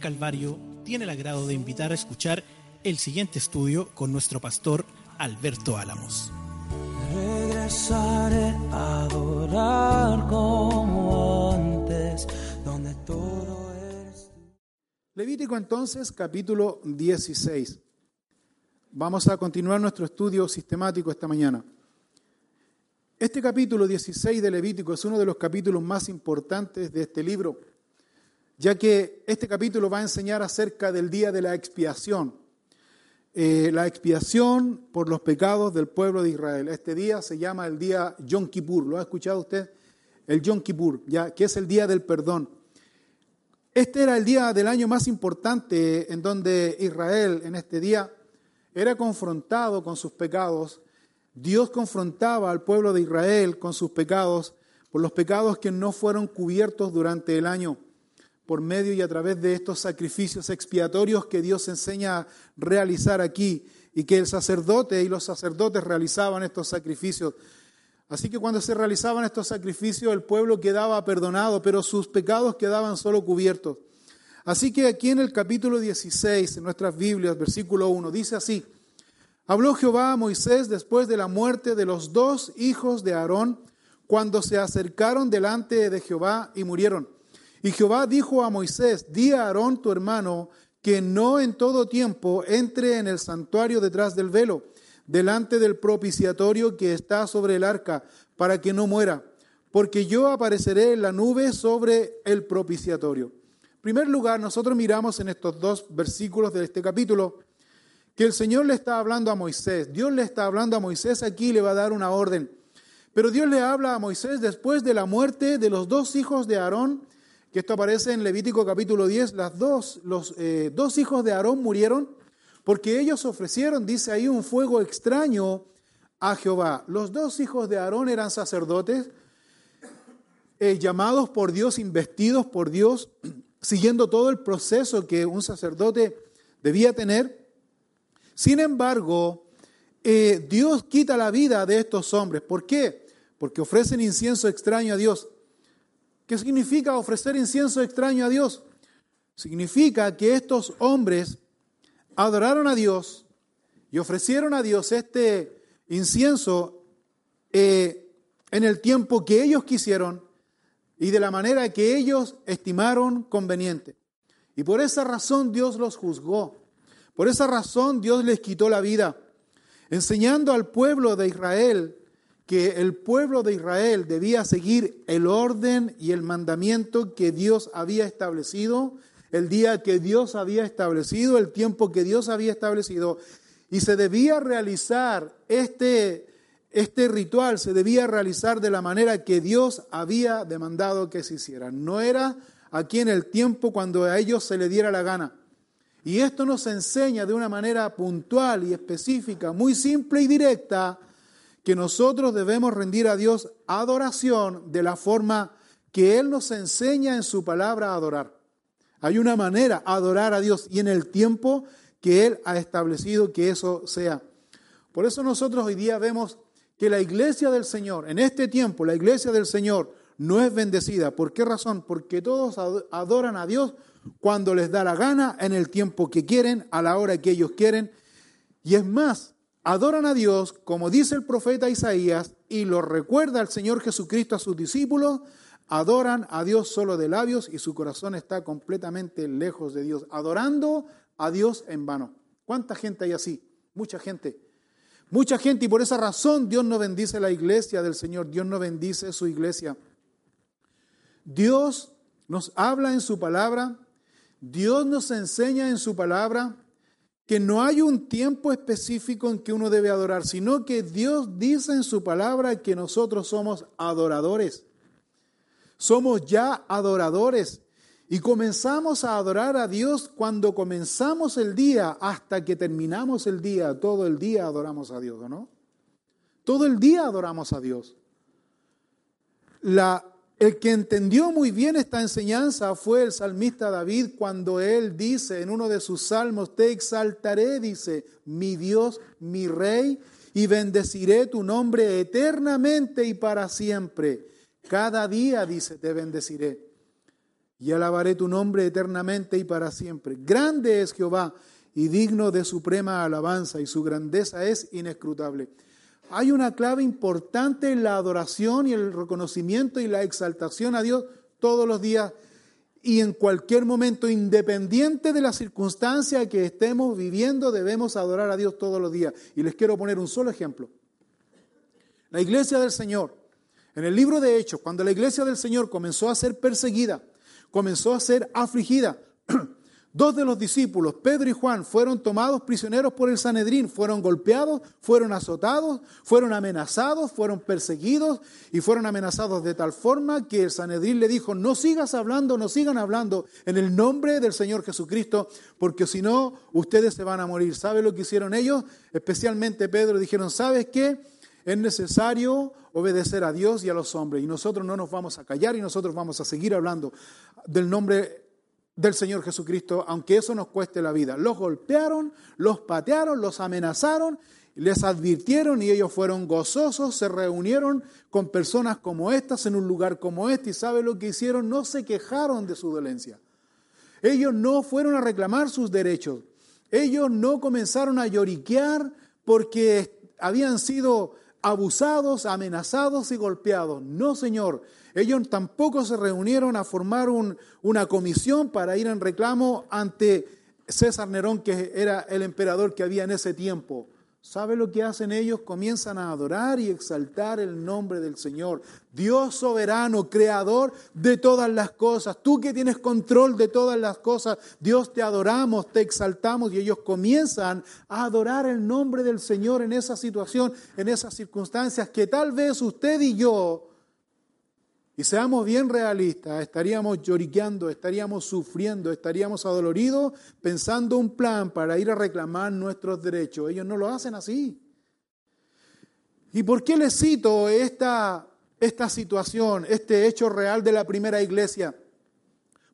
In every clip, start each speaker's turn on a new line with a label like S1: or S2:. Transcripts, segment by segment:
S1: Calvario tiene el agrado de invitar a escuchar el siguiente estudio con nuestro pastor Alberto Álamos.
S2: Regresaré a adorar como antes, donde todo es.
S3: Levítico entonces, capítulo 16. Vamos a continuar nuestro estudio sistemático esta mañana. Este capítulo 16 de Levítico es uno de los capítulos más importantes de este libro, ya que este capítulo va a enseñar acerca del día de la expiación, eh, la expiación por los pecados del pueblo de Israel. Este día se llama el día Yom Kippur. ¿Lo ha escuchado usted? El Yom Kippur, ya que es el día del perdón. Este era el día del año más importante en donde Israel en este día era confrontado con sus pecados. Dios confrontaba al pueblo de Israel con sus pecados por los pecados que no fueron cubiertos durante el año por medio y a través de estos sacrificios expiatorios que Dios enseña a realizar aquí y que el sacerdote y los sacerdotes realizaban estos sacrificios. Así que cuando se realizaban estos sacrificios el pueblo quedaba perdonado, pero sus pecados quedaban solo cubiertos. Así que aquí en el capítulo 16, en nuestras Biblias, versículo 1, dice así, habló Jehová a Moisés después de la muerte de los dos hijos de Aarón, cuando se acercaron delante de Jehová y murieron. Y Jehová dijo a Moisés, di a Aarón tu hermano, que no en todo tiempo entre en el santuario detrás del velo, delante del propiciatorio que está sobre el arca, para que no muera, porque yo apareceré en la nube sobre el propiciatorio. En primer lugar, nosotros miramos en estos dos versículos de este capítulo que el Señor le está hablando a Moisés. Dios le está hablando a Moisés aquí le va a dar una orden. Pero Dios le habla a Moisés después de la muerte de los dos hijos de Aarón que esto aparece en Levítico capítulo 10, las dos, los eh, dos hijos de Aarón murieron porque ellos ofrecieron, dice ahí, un fuego extraño a Jehová. Los dos hijos de Aarón eran sacerdotes, eh, llamados por Dios, investidos por Dios, siguiendo todo el proceso que un sacerdote debía tener. Sin embargo, eh, Dios quita la vida de estos hombres. ¿Por qué? Porque ofrecen incienso extraño a Dios. ¿Qué significa ofrecer incienso extraño a Dios? Significa que estos hombres adoraron a Dios y ofrecieron a Dios este incienso eh, en el tiempo que ellos quisieron y de la manera que ellos estimaron conveniente. Y por esa razón Dios los juzgó. Por esa razón Dios les quitó la vida, enseñando al pueblo de Israel que el pueblo de Israel debía seguir el orden y el mandamiento que Dios había establecido, el día que Dios había establecido, el tiempo que Dios había establecido, y se debía realizar este, este ritual, se debía realizar de la manera que Dios había demandado que se hiciera. No era aquí en el tiempo cuando a ellos se le diera la gana. Y esto nos enseña de una manera puntual y específica, muy simple y directa, que nosotros debemos rendir a Dios adoración de la forma que Él nos enseña en su palabra a adorar. Hay una manera adorar a Dios y en el tiempo que Él ha establecido que eso sea. Por eso nosotros hoy día vemos que la iglesia del Señor, en este tiempo, la iglesia del Señor no es bendecida. ¿Por qué razón? Porque todos adoran a Dios cuando les da la gana, en el tiempo que quieren, a la hora que ellos quieren. Y es más, adoran a Dios, como dice el profeta Isaías, y lo recuerda el Señor Jesucristo a sus discípulos, adoran a Dios solo de labios y su corazón está completamente lejos de Dios, adorando a Dios en vano. ¿Cuánta gente hay así? Mucha gente. Mucha gente y por esa razón Dios no bendice la iglesia del Señor, Dios no bendice su iglesia. Dios nos habla en su palabra, Dios nos enseña en su palabra, que no hay un tiempo específico en que uno debe adorar, sino que Dios dice en su palabra que nosotros somos adoradores. Somos ya adoradores. Y comenzamos a adorar a Dios cuando comenzamos el día hasta que terminamos el día. Todo el día adoramos a Dios, ¿no? Todo el día adoramos a Dios. La, El que entendió muy bien esta enseñanza fue el salmista David cuando él dice en uno de sus salmos, te exaltaré, dice, mi Dios, mi rey, y bendeciré tu nombre eternamente y para siempre. Cada día, dice, te bendeciré. Y alabaré tu nombre eternamente y para siempre. Grande es Jehová y digno de suprema alabanza, y su grandeza es inescrutable. Hay una clave importante en la adoración y el reconocimiento y la exaltación a Dios todos los días y en cualquier momento, independiente de la circunstancia que estemos viviendo, debemos adorar a Dios todos los días. Y les quiero poner un solo ejemplo. La iglesia del Señor, en el libro de Hechos, cuando la iglesia del Señor comenzó a ser perseguida, comenzó a ser afligida, Dos de los discípulos, Pedro y Juan, fueron tomados prisioneros por el Sanedrín, fueron golpeados, fueron azotados, fueron amenazados, fueron perseguidos y fueron amenazados de tal forma que el Sanedrín le dijo, no sigas hablando, no sigan hablando en el nombre del Señor Jesucristo, porque si no, ustedes se van a morir. ¿Sabe lo que hicieron ellos? Especialmente Pedro, dijeron, ¿sabes qué? Es necesario obedecer a Dios y a los hombres y nosotros no nos vamos a callar y nosotros vamos a seguir hablando del nombre del Señor Jesucristo, aunque eso nos cueste la vida. Los golpearon, los patearon, los amenazaron, les advirtieron y ellos fueron gozosos, se reunieron con personas como estas en un lugar como este y ¿sabe lo que hicieron? No se quejaron de su dolencia. Ellos no fueron a reclamar sus derechos. Ellos no comenzaron a lloriquear porque habían sido abusados, amenazados y golpeados. No, Señor. Ellos tampoco se reunieron a formar una comisión para ir en reclamo ante César Nerón, que era el emperador que había en ese tiempo. ¿Sabe lo que hacen ellos? Comienzan a adorar y exaltar el nombre del Señor. Dios soberano, creador de todas las cosas. Tú que tienes control de todas las cosas. Dios te adoramos, te exaltamos y ellos comienzan a adorar el nombre del Señor en esa situación, en esas circunstancias que tal vez usted y yo y seamos bien realistas, estaríamos lloriqueando, estaríamos sufriendo, estaríamos adoloridos pensando un plan para ir a reclamar nuestros derechos. Ellos no lo hacen así. ¿Y por qué les cito esta, esta situación, este hecho real de la primera iglesia?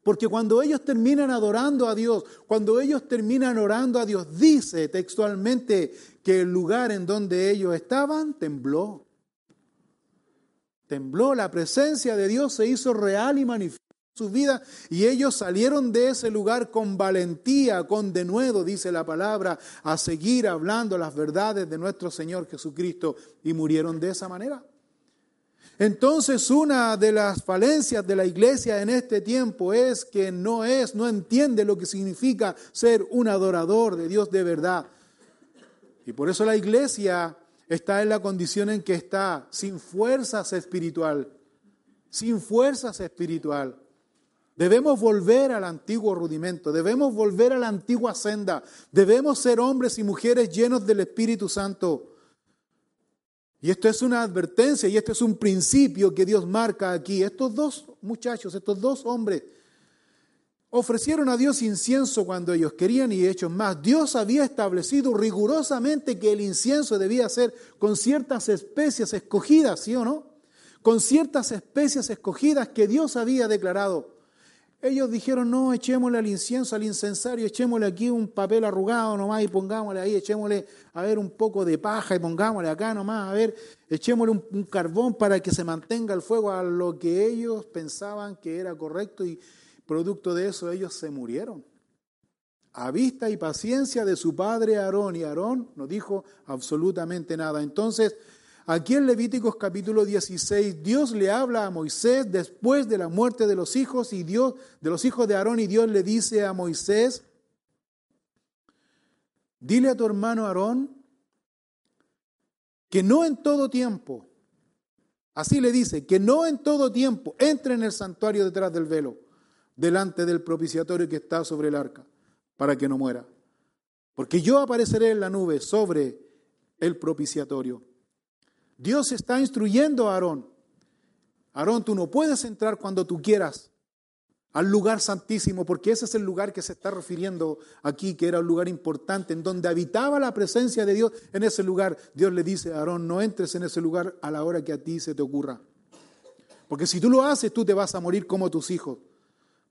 S3: Porque cuando ellos terminan adorando a Dios, cuando ellos terminan orando a Dios, dice textualmente que el lugar en donde ellos estaban tembló. Tembló, la presencia de Dios se hizo real y manifiesta en sus vidas y ellos salieron de ese lugar con valentía, con denuedo, dice la palabra, a seguir hablando las verdades de nuestro Señor Jesucristo y murieron de esa manera. Entonces una de las falencias de la iglesia en este tiempo es que no es, no entiende lo que significa ser un adorador de Dios de verdad. Y por eso la iglesia está en la condición en que está, sin fuerzas espiritual, sin fuerzas espiritual. Debemos volver al antiguo rudimento, debemos volver a la antigua senda, debemos ser hombres y mujeres llenos del Espíritu Santo. Y esto es una advertencia y esto es un principio que Dios marca aquí. Estos dos muchachos, estos dos hombres, ofrecieron a Dios incienso cuando ellos querían y hechos más. Dios había establecido rigurosamente que el incienso debía ser con ciertas especies escogidas, ¿sí o no? Con ciertas especies escogidas que Dios había declarado. Ellos dijeron, no, echémosle al incienso, al incensario, echémosle aquí un papel arrugado nomás y pongámosle ahí, echémosle a ver un poco de paja y pongámosle acá nomás, a ver, echémosle un, un carbón para que se mantenga el fuego a lo que ellos pensaban que era correcto y, Producto de eso ellos se murieron. A vista y paciencia de su padre Aarón, y Aarón no dijo absolutamente nada. Entonces, aquí en Levíticos capítulo 16, Dios le habla a Moisés después de la muerte de los hijos y Dios de los hijos de Aarón y Dios le dice a Moisés, dile a tu hermano Aarón que no en todo tiempo, así le dice, que no en todo tiempo entre en el santuario detrás del velo delante del propiciatorio que está sobre el arca, para que no muera. Porque yo apareceré en la nube sobre el propiciatorio. Dios está instruyendo a Aarón. Aarón, tú no puedes entrar cuando tú quieras al lugar santísimo, porque ese es el lugar que se está refiriendo aquí, que era un lugar importante, en donde habitaba la presencia de Dios. En ese lugar, Dios le dice a Aarón, no entres en ese lugar a la hora que a ti se te ocurra. Porque si tú lo haces, tú te vas a morir como tus hijos.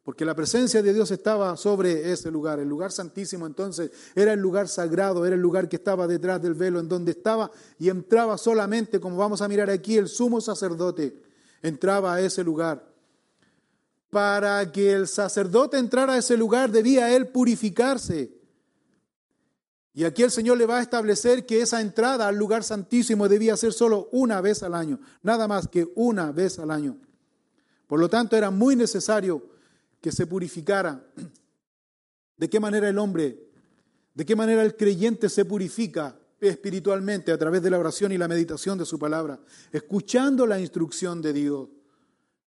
S3: Porque la presencia de Dios estaba sobre ese lugar. El lugar santísimo entonces era el lugar sagrado, era el lugar que estaba detrás del velo, en donde estaba y entraba solamente, como vamos a mirar aquí, el sumo sacerdote. Entraba a ese lugar. Para que el sacerdote entrara a ese lugar debía él purificarse. Y aquí el Señor le va a establecer que esa entrada al lugar santísimo debía ser solo una vez al año, nada más que una vez al año. Por lo tanto, era muy necesario que se purificara. ¿De qué manera el hombre, de qué manera el creyente se purifica espiritualmente a través de la oración y la meditación de su palabra? Escuchando la instrucción de Dios,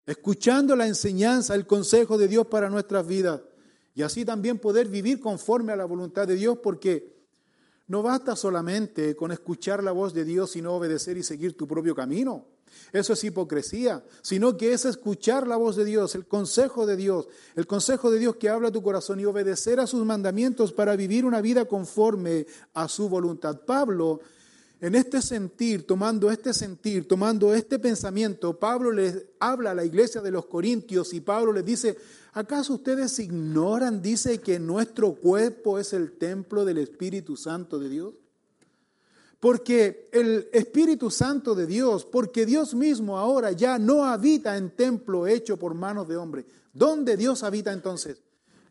S3: escuchando la enseñanza, el consejo de Dios para nuestras vidas. Y así también poder vivir conforme a la voluntad de Dios, porque no basta solamente con escuchar la voz de Dios, sino obedecer y seguir tu propio camino. Eso es hipocresía, sino que es escuchar la voz de Dios, el consejo de Dios, el consejo de Dios que habla a tu corazón y obedecer a sus mandamientos para vivir una vida conforme a su voluntad. Pablo, en este sentir, tomando este sentir, tomando este pensamiento, Pablo le habla a la iglesia de los Corintios y Pablo les dice, ¿Acaso ustedes ignoran, dice, que nuestro cuerpo es el templo del Espíritu Santo de Dios? Porque el Espíritu Santo de Dios, porque Dios mismo ahora ya no habita en templo hecho por manos de hombre. ¿Dónde Dios habita entonces?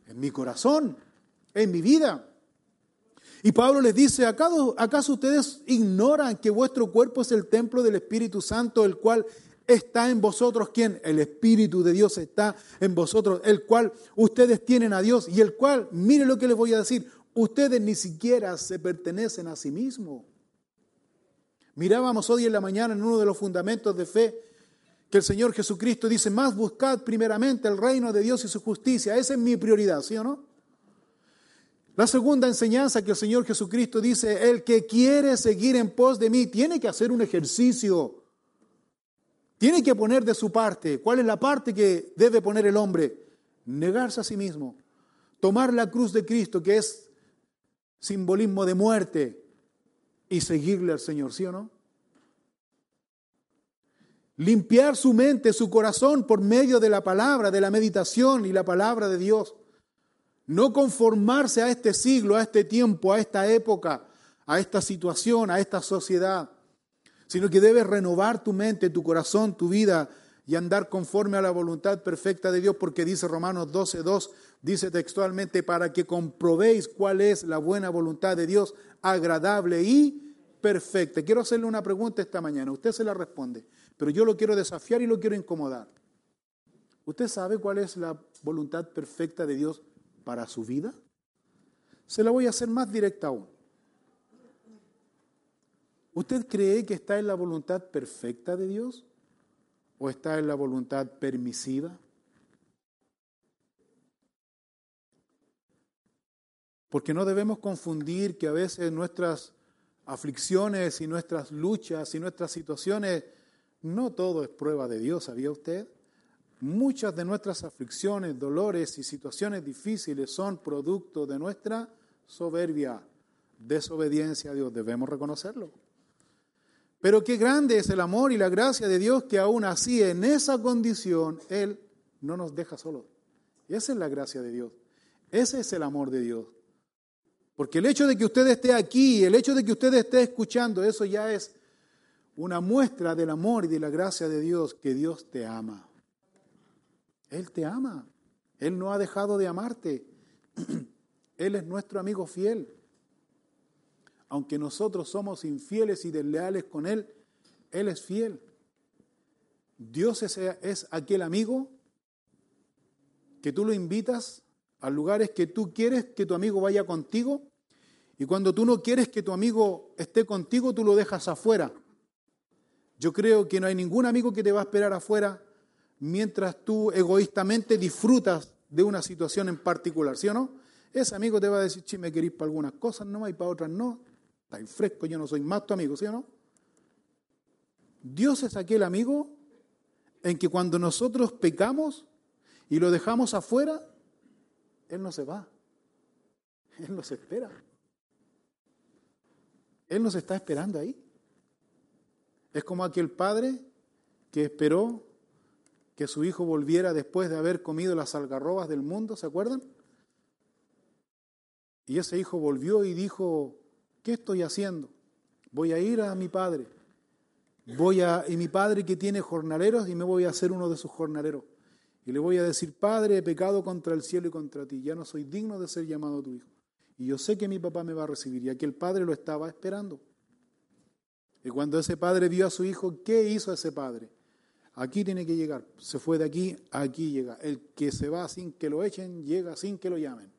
S3: En mi corazón, en mi vida. Y Pablo les dice, ¿acaso, ¿acaso ustedes ignoran que vuestro cuerpo es el templo del Espíritu Santo, el cual está en vosotros quién? El Espíritu de Dios está en vosotros, el cual ustedes tienen a Dios y el cual, mire lo que les voy a decir, ustedes ni siquiera se pertenecen a sí mismos. Mirábamos hoy en la mañana en uno de los fundamentos de fe que el Señor Jesucristo dice, más buscad primeramente el reino de Dios y su justicia. Esa es mi prioridad, ¿sí o no? La segunda enseñanza que el Señor Jesucristo dice, el que quiere seguir en pos de mí tiene que hacer un ejercicio tiene que poner de su parte. ¿Cuál es la parte que debe poner el hombre? Negarse a sí mismo. Tomar la cruz de Cristo, que es simbolismo de muerte, y seguirle al Señor, ¿sí o no? Limpiar su mente, su corazón por medio de la palabra, de la meditación y la palabra de Dios. No conformarse a este siglo, a este tiempo, a esta época, a esta situación, a esta sociedad sino que debes renovar tu mente, tu corazón, tu vida y andar conforme a la voluntad perfecta de Dios, porque dice Romanos 12, 2, dice textualmente, para que comprobéis cuál es la buena voluntad de Dios, agradable y perfecta. Quiero hacerle una pregunta esta mañana, usted se la responde, pero yo lo quiero desafiar y lo quiero incomodar. ¿Usted sabe cuál es la voluntad perfecta de Dios para su vida? Se la voy a hacer más directa aún. ¿Usted cree que está en la voluntad perfecta de Dios o está en la voluntad permisiva? Porque no debemos confundir que a veces nuestras aflicciones y nuestras luchas y nuestras situaciones, no todo es prueba de Dios, ¿sabía usted? Muchas de nuestras aflicciones, dolores y situaciones difíciles son producto de nuestra soberbia, desobediencia a Dios. Debemos reconocerlo. Pero qué grande es el amor y la gracia de Dios que aún así en esa condición Él no nos deja solos. esa es la gracia de Dios. Ese es el amor de Dios. Porque el hecho de que usted esté aquí, el hecho de que usted esté escuchando, eso ya es una muestra del amor y de la gracia de Dios, que Dios te ama. Él te ama. Él no ha dejado de amarte. Él es nuestro amigo fiel aunque nosotros somos infieles y desleales con Él, Él es fiel. Dios es, aquel amigo que tú lo invitas a lugares que tú quieres que tu amigo vaya contigo y cuando tú no quieres que tu amigo esté contigo, tú lo dejas afuera. Yo creo que no hay ningún amigo que te va a esperar afuera mientras tú egoístamente disfrutas de una situación en particular, ¿sí o no? Ese amigo te va a decir, si me querís para algunas cosas no y para otras no. Está fresco, yo no soy más tu amigo, ¿sí o no? Dios es aquel amigo en que cuando nosotros pecamos y lo dejamos afuera, Él no se va. Él nos espera. Él nos está esperando ahí. Es como aquel padre que esperó que su hijo volviera después de haber comido las algarrobas del mundo, ¿se acuerdan? Y ese hijo volvió y dijo, ¿qué estoy haciendo? Voy a ir a mi padre. Voy a y mi padre que tiene jornaleros y me voy a hacer uno de sus jornaleros. Y le voy a decir, "Padre, he pecado contra el cielo y contra ti, ya no soy digno de ser llamado tu hijo." Y yo sé que mi papá me va a recibir, y aquel padre lo estaba esperando. Y cuando ese padre vio a su hijo, ¿qué hizo ese padre? Aquí tiene que llegar. Se fue de aquí, aquí llega. El que se va sin que lo echen, llega sin que lo llamen.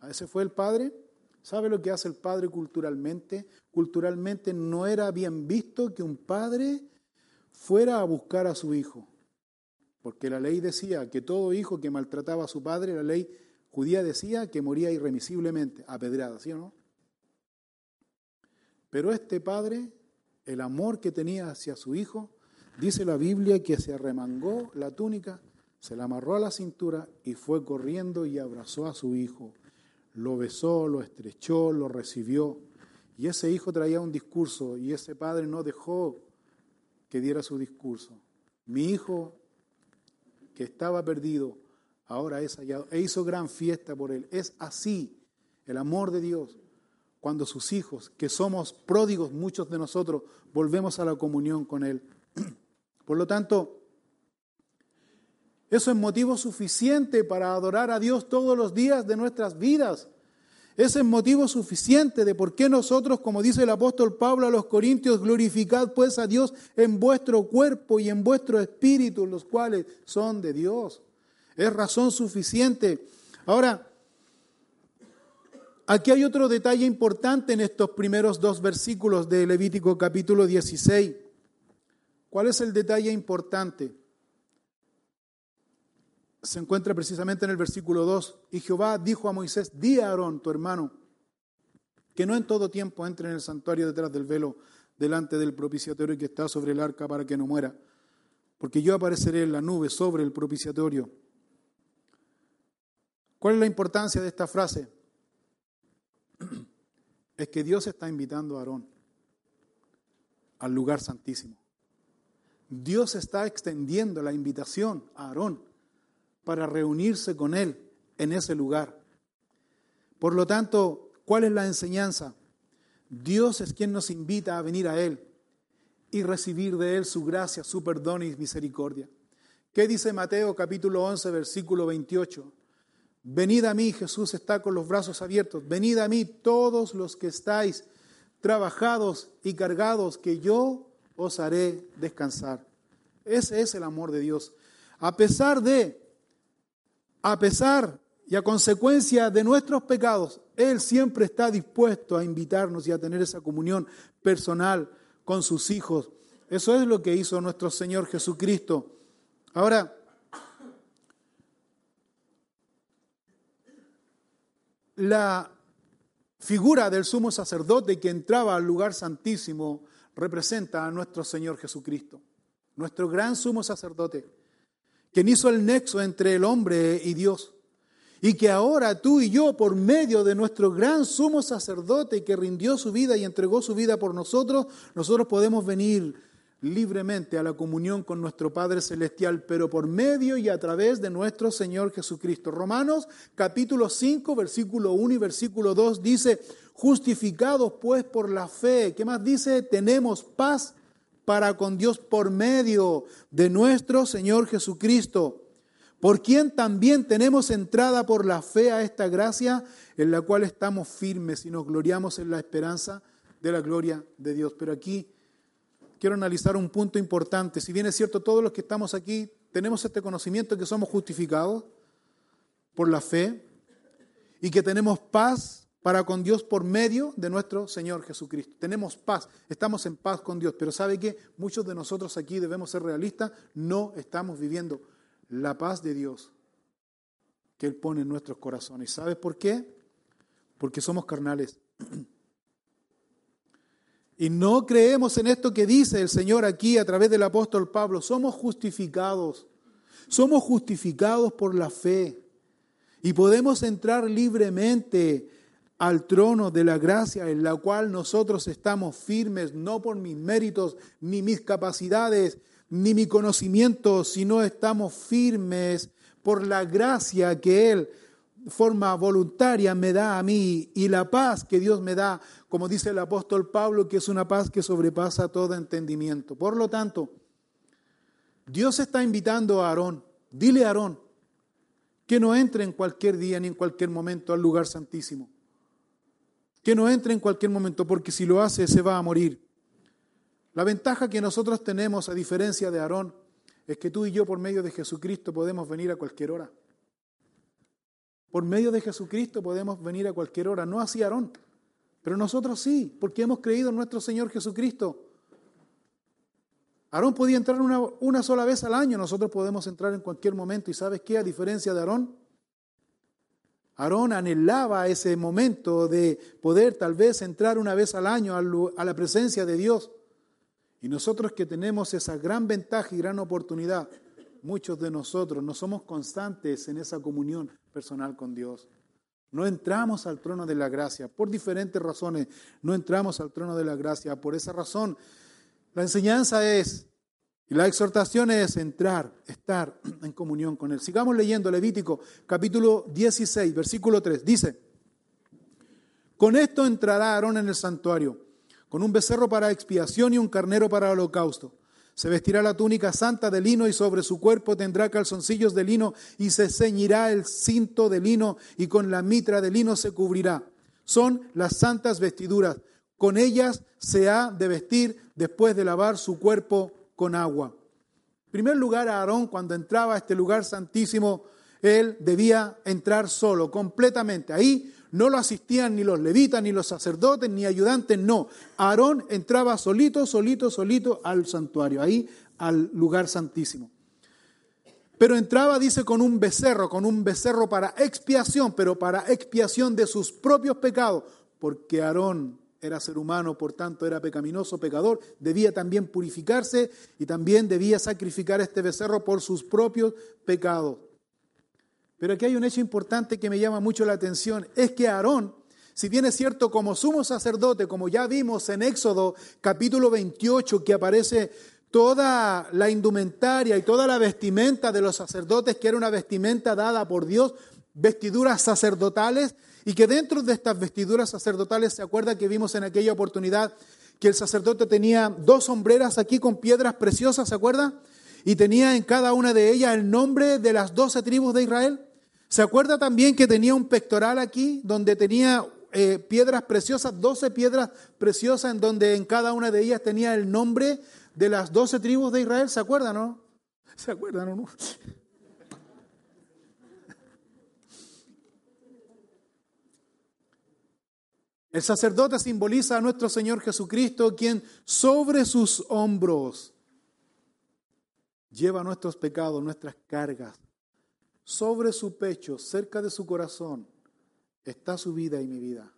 S3: A ese fue el padre. ¿Sabe lo que hace el padre culturalmente? Culturalmente no era bien visto que un padre fuera a buscar a su hijo. Porque la ley decía que todo hijo que maltrataba a su padre, la ley judía decía que moría irremisiblemente, apedrada, ¿sí o no? Pero este padre, el amor que tenía hacia su hijo, dice la Biblia que se arremangó la túnica, se la amarró a la cintura y fue corriendo y abrazó a su hijo. Lo besó, lo estrechó, lo recibió. Y ese hijo traía un discurso y ese padre no dejó que diera su discurso. Mi hijo, que estaba perdido, ahora es hallado. E hizo gran fiesta por él. Es así el amor de Dios cuando sus hijos, que somos pródigos muchos de nosotros, volvemos a la comunión con Él. Por lo tanto, eso es motivo suficiente para adorar a Dios todos los días de nuestras vidas. Ese es motivo suficiente de por qué nosotros, como dice el apóstol Pablo a los Corintios, glorificad pues a Dios en vuestro cuerpo y en vuestro espíritu, los cuales son de Dios. Es razón suficiente. Ahora, Aquí hay otro detalle importante en estos primeros dos versículos de Levítico capítulo 16. ¿Cuál es el detalle importante? Se encuentra precisamente en el versículo 2. Y Jehová dijo a Moisés, di a Aarón, tu hermano, que no en todo tiempo entre en el santuario detrás del velo, delante del propiciatorio que está sobre el arca para que no muera, porque yo apareceré en la nube sobre el propiciatorio. ¿Cuál es la importancia de esta frase? es que Dios está invitando a Aarón al lugar santísimo. Dios está extendiendo la invitación a Aarón para reunirse con él en ese lugar. Por lo tanto, ¿cuál es la enseñanza? Dios es quien nos invita a venir a Él y recibir de Él su gracia, su perdón y misericordia. ¿Qué dice Mateo capítulo 11, versículo 28? Venid a mí, Jesús está con los brazos abiertos. Venid a mí todos los que estáis trabajados y cargados, que yo os haré descansar. Ese es el amor de Dios. A pesar de, a pesar y a consecuencia de nuestros pecados, Él siempre está dispuesto a invitarnos y a tener esa comunión personal con sus hijos. Eso es lo que hizo nuestro Señor Jesucristo. Ahora, La figura del sumo sacerdote que entraba al lugar santísimo representa a nuestro Señor Jesucristo, nuestro gran sumo sacerdote, quien hizo el nexo entre el hombre y Dios. Y que ahora tú y yo, por medio de nuestro gran sumo sacerdote que rindió su vida y entregó su vida por nosotros, nosotros podemos venir libremente a la comunión con nuestro Padre Celestial, pero por medio y a través de nuestro Señor Jesucristo. Romanos capítulo 5, versículo 1 y versículo 2 dice, justificados pues por la fe, ¿qué más dice? Tenemos paz para con Dios por medio de nuestro Señor Jesucristo, por quien también tenemos entrada por la fe a esta gracia en la cual estamos firmes y nos gloriamos en la esperanza de la gloria de Dios. Pero aquí quiero analizar un punto importante. Si bien es cierto, todos los que estamos aquí tenemos este conocimiento que somos justificados por la fe y que tenemos paz para con Dios por medio de nuestro Señor Jesucristo. Tenemos paz, estamos en paz con Dios, pero ¿sabe qué? Muchos de nosotros aquí debemos ser realistas, no estamos viviendo la paz de Dios que Él pone en nuestros corazones. ¿Sabes por qué? Porque somos carnales. Y no creemos en esto que dice el Señor aquí a través del apóstol Pablo. Somos justificados. Somos justificados por la fe. Y podemos entrar libremente al trono de la gracia en la cual nosotros estamos firmes, no por mis méritos ni mis capacidades, ni mi conocimiento, sino estamos firmes por la gracia que Él, forma voluntaria, me da a mí y la paz que Dios me da, como dice el apóstol Pablo, que es una paz que sobrepasa todo entendimiento. Por lo tanto, Dios está invitando a Aarón, dile a Aarón, que no entre en cualquier día ni en cualquier momento al lugar santísimo. Que no entre en cualquier momento, porque si lo hace se va a morir. La ventaja que nosotros tenemos, a diferencia de Aarón, es que tú y yo por medio de Jesucristo podemos venir a cualquier hora. Por medio de Jesucristo podemos venir a cualquier hora, no así Aarón, pero nosotros sí, porque hemos creído en nuestro Señor Jesucristo. Aarón podía entrar una, una sola vez al año, nosotros podemos entrar en cualquier momento. ¿Y sabes qué? A diferencia de Aarón, Aarón anhelaba ese momento de poder tal vez entrar una vez al año a la presencia de Dios. Y nosotros que tenemos esa gran ventaja y gran oportunidad, muchos de nosotros no somos constantes en esa comunión personal con Dios. No entramos al trono de la gracia por diferentes razones. No entramos al trono de la gracia. Por esa razón la enseñanza es, y la exhortación es entrar, estar en comunión con Él. Sigamos leyendo Levítico capítulo 16, versículo 3. Dice, con esto entrará Aarón en el santuario, con un becerro para expiación y un carnero para holocausto. Se vestirá la túnica santa de lino y sobre su cuerpo tendrá calzoncillos de lino y se ceñirá el cinto de lino y con la mitra de lino se cubrirá. Son las santas vestiduras. Con ellas se ha de vestir después de lavar su cuerpo con agua. En primer lugar, Aarón, cuando entraba a este lugar santísimo, él debía entrar solo, completamente. Ahí no lo asistían ni los levitas, ni los sacerdotes, ni ayudantes, no. Aarón entraba solito, solito, solito al santuario, ahí al lugar santísimo. Pero entraba, dice, con un becerro, con un becerro para expiación, pero para expiación de sus propios pecados, porque Aarón era ser humano, por tanto era pecaminoso, pecador, debía también purificarse y también debía sacrificar este becerro por sus propios pecados. Pero aquí hay un hecho importante que me llama mucho la atención, es que Aarón, si bien es cierto como sumo sacerdote, como ya vimos en Éxodo capítulo 28, que aparece toda la indumentaria y toda la vestimenta de los sacerdotes, que era una vestimenta dada por Dios, vestiduras sacerdotales, y que dentro de estas vestiduras sacerdotales, ¿se acuerda que vimos en aquella oportunidad que el sacerdote tenía dos sombreras aquí con piedras preciosas, ¿se acuerda? Y tenía en cada una de ellas el nombre de las doce tribus de Israel. ¿Se acuerda también que tenía un pectoral aquí donde tenía eh, piedras preciosas, doce piedras preciosas en donde en cada una de ellas tenía el nombre de las doce tribus de Israel? ¿Se acuerdan, no? ¿Se acuerdan o no? El sacerdote simboliza a nuestro Señor Jesucristo, quien sobre sus hombros lleva nuestros pecados, nuestras cargas. Sobre su pecho, cerca de su corazón, está su vida y mi vida.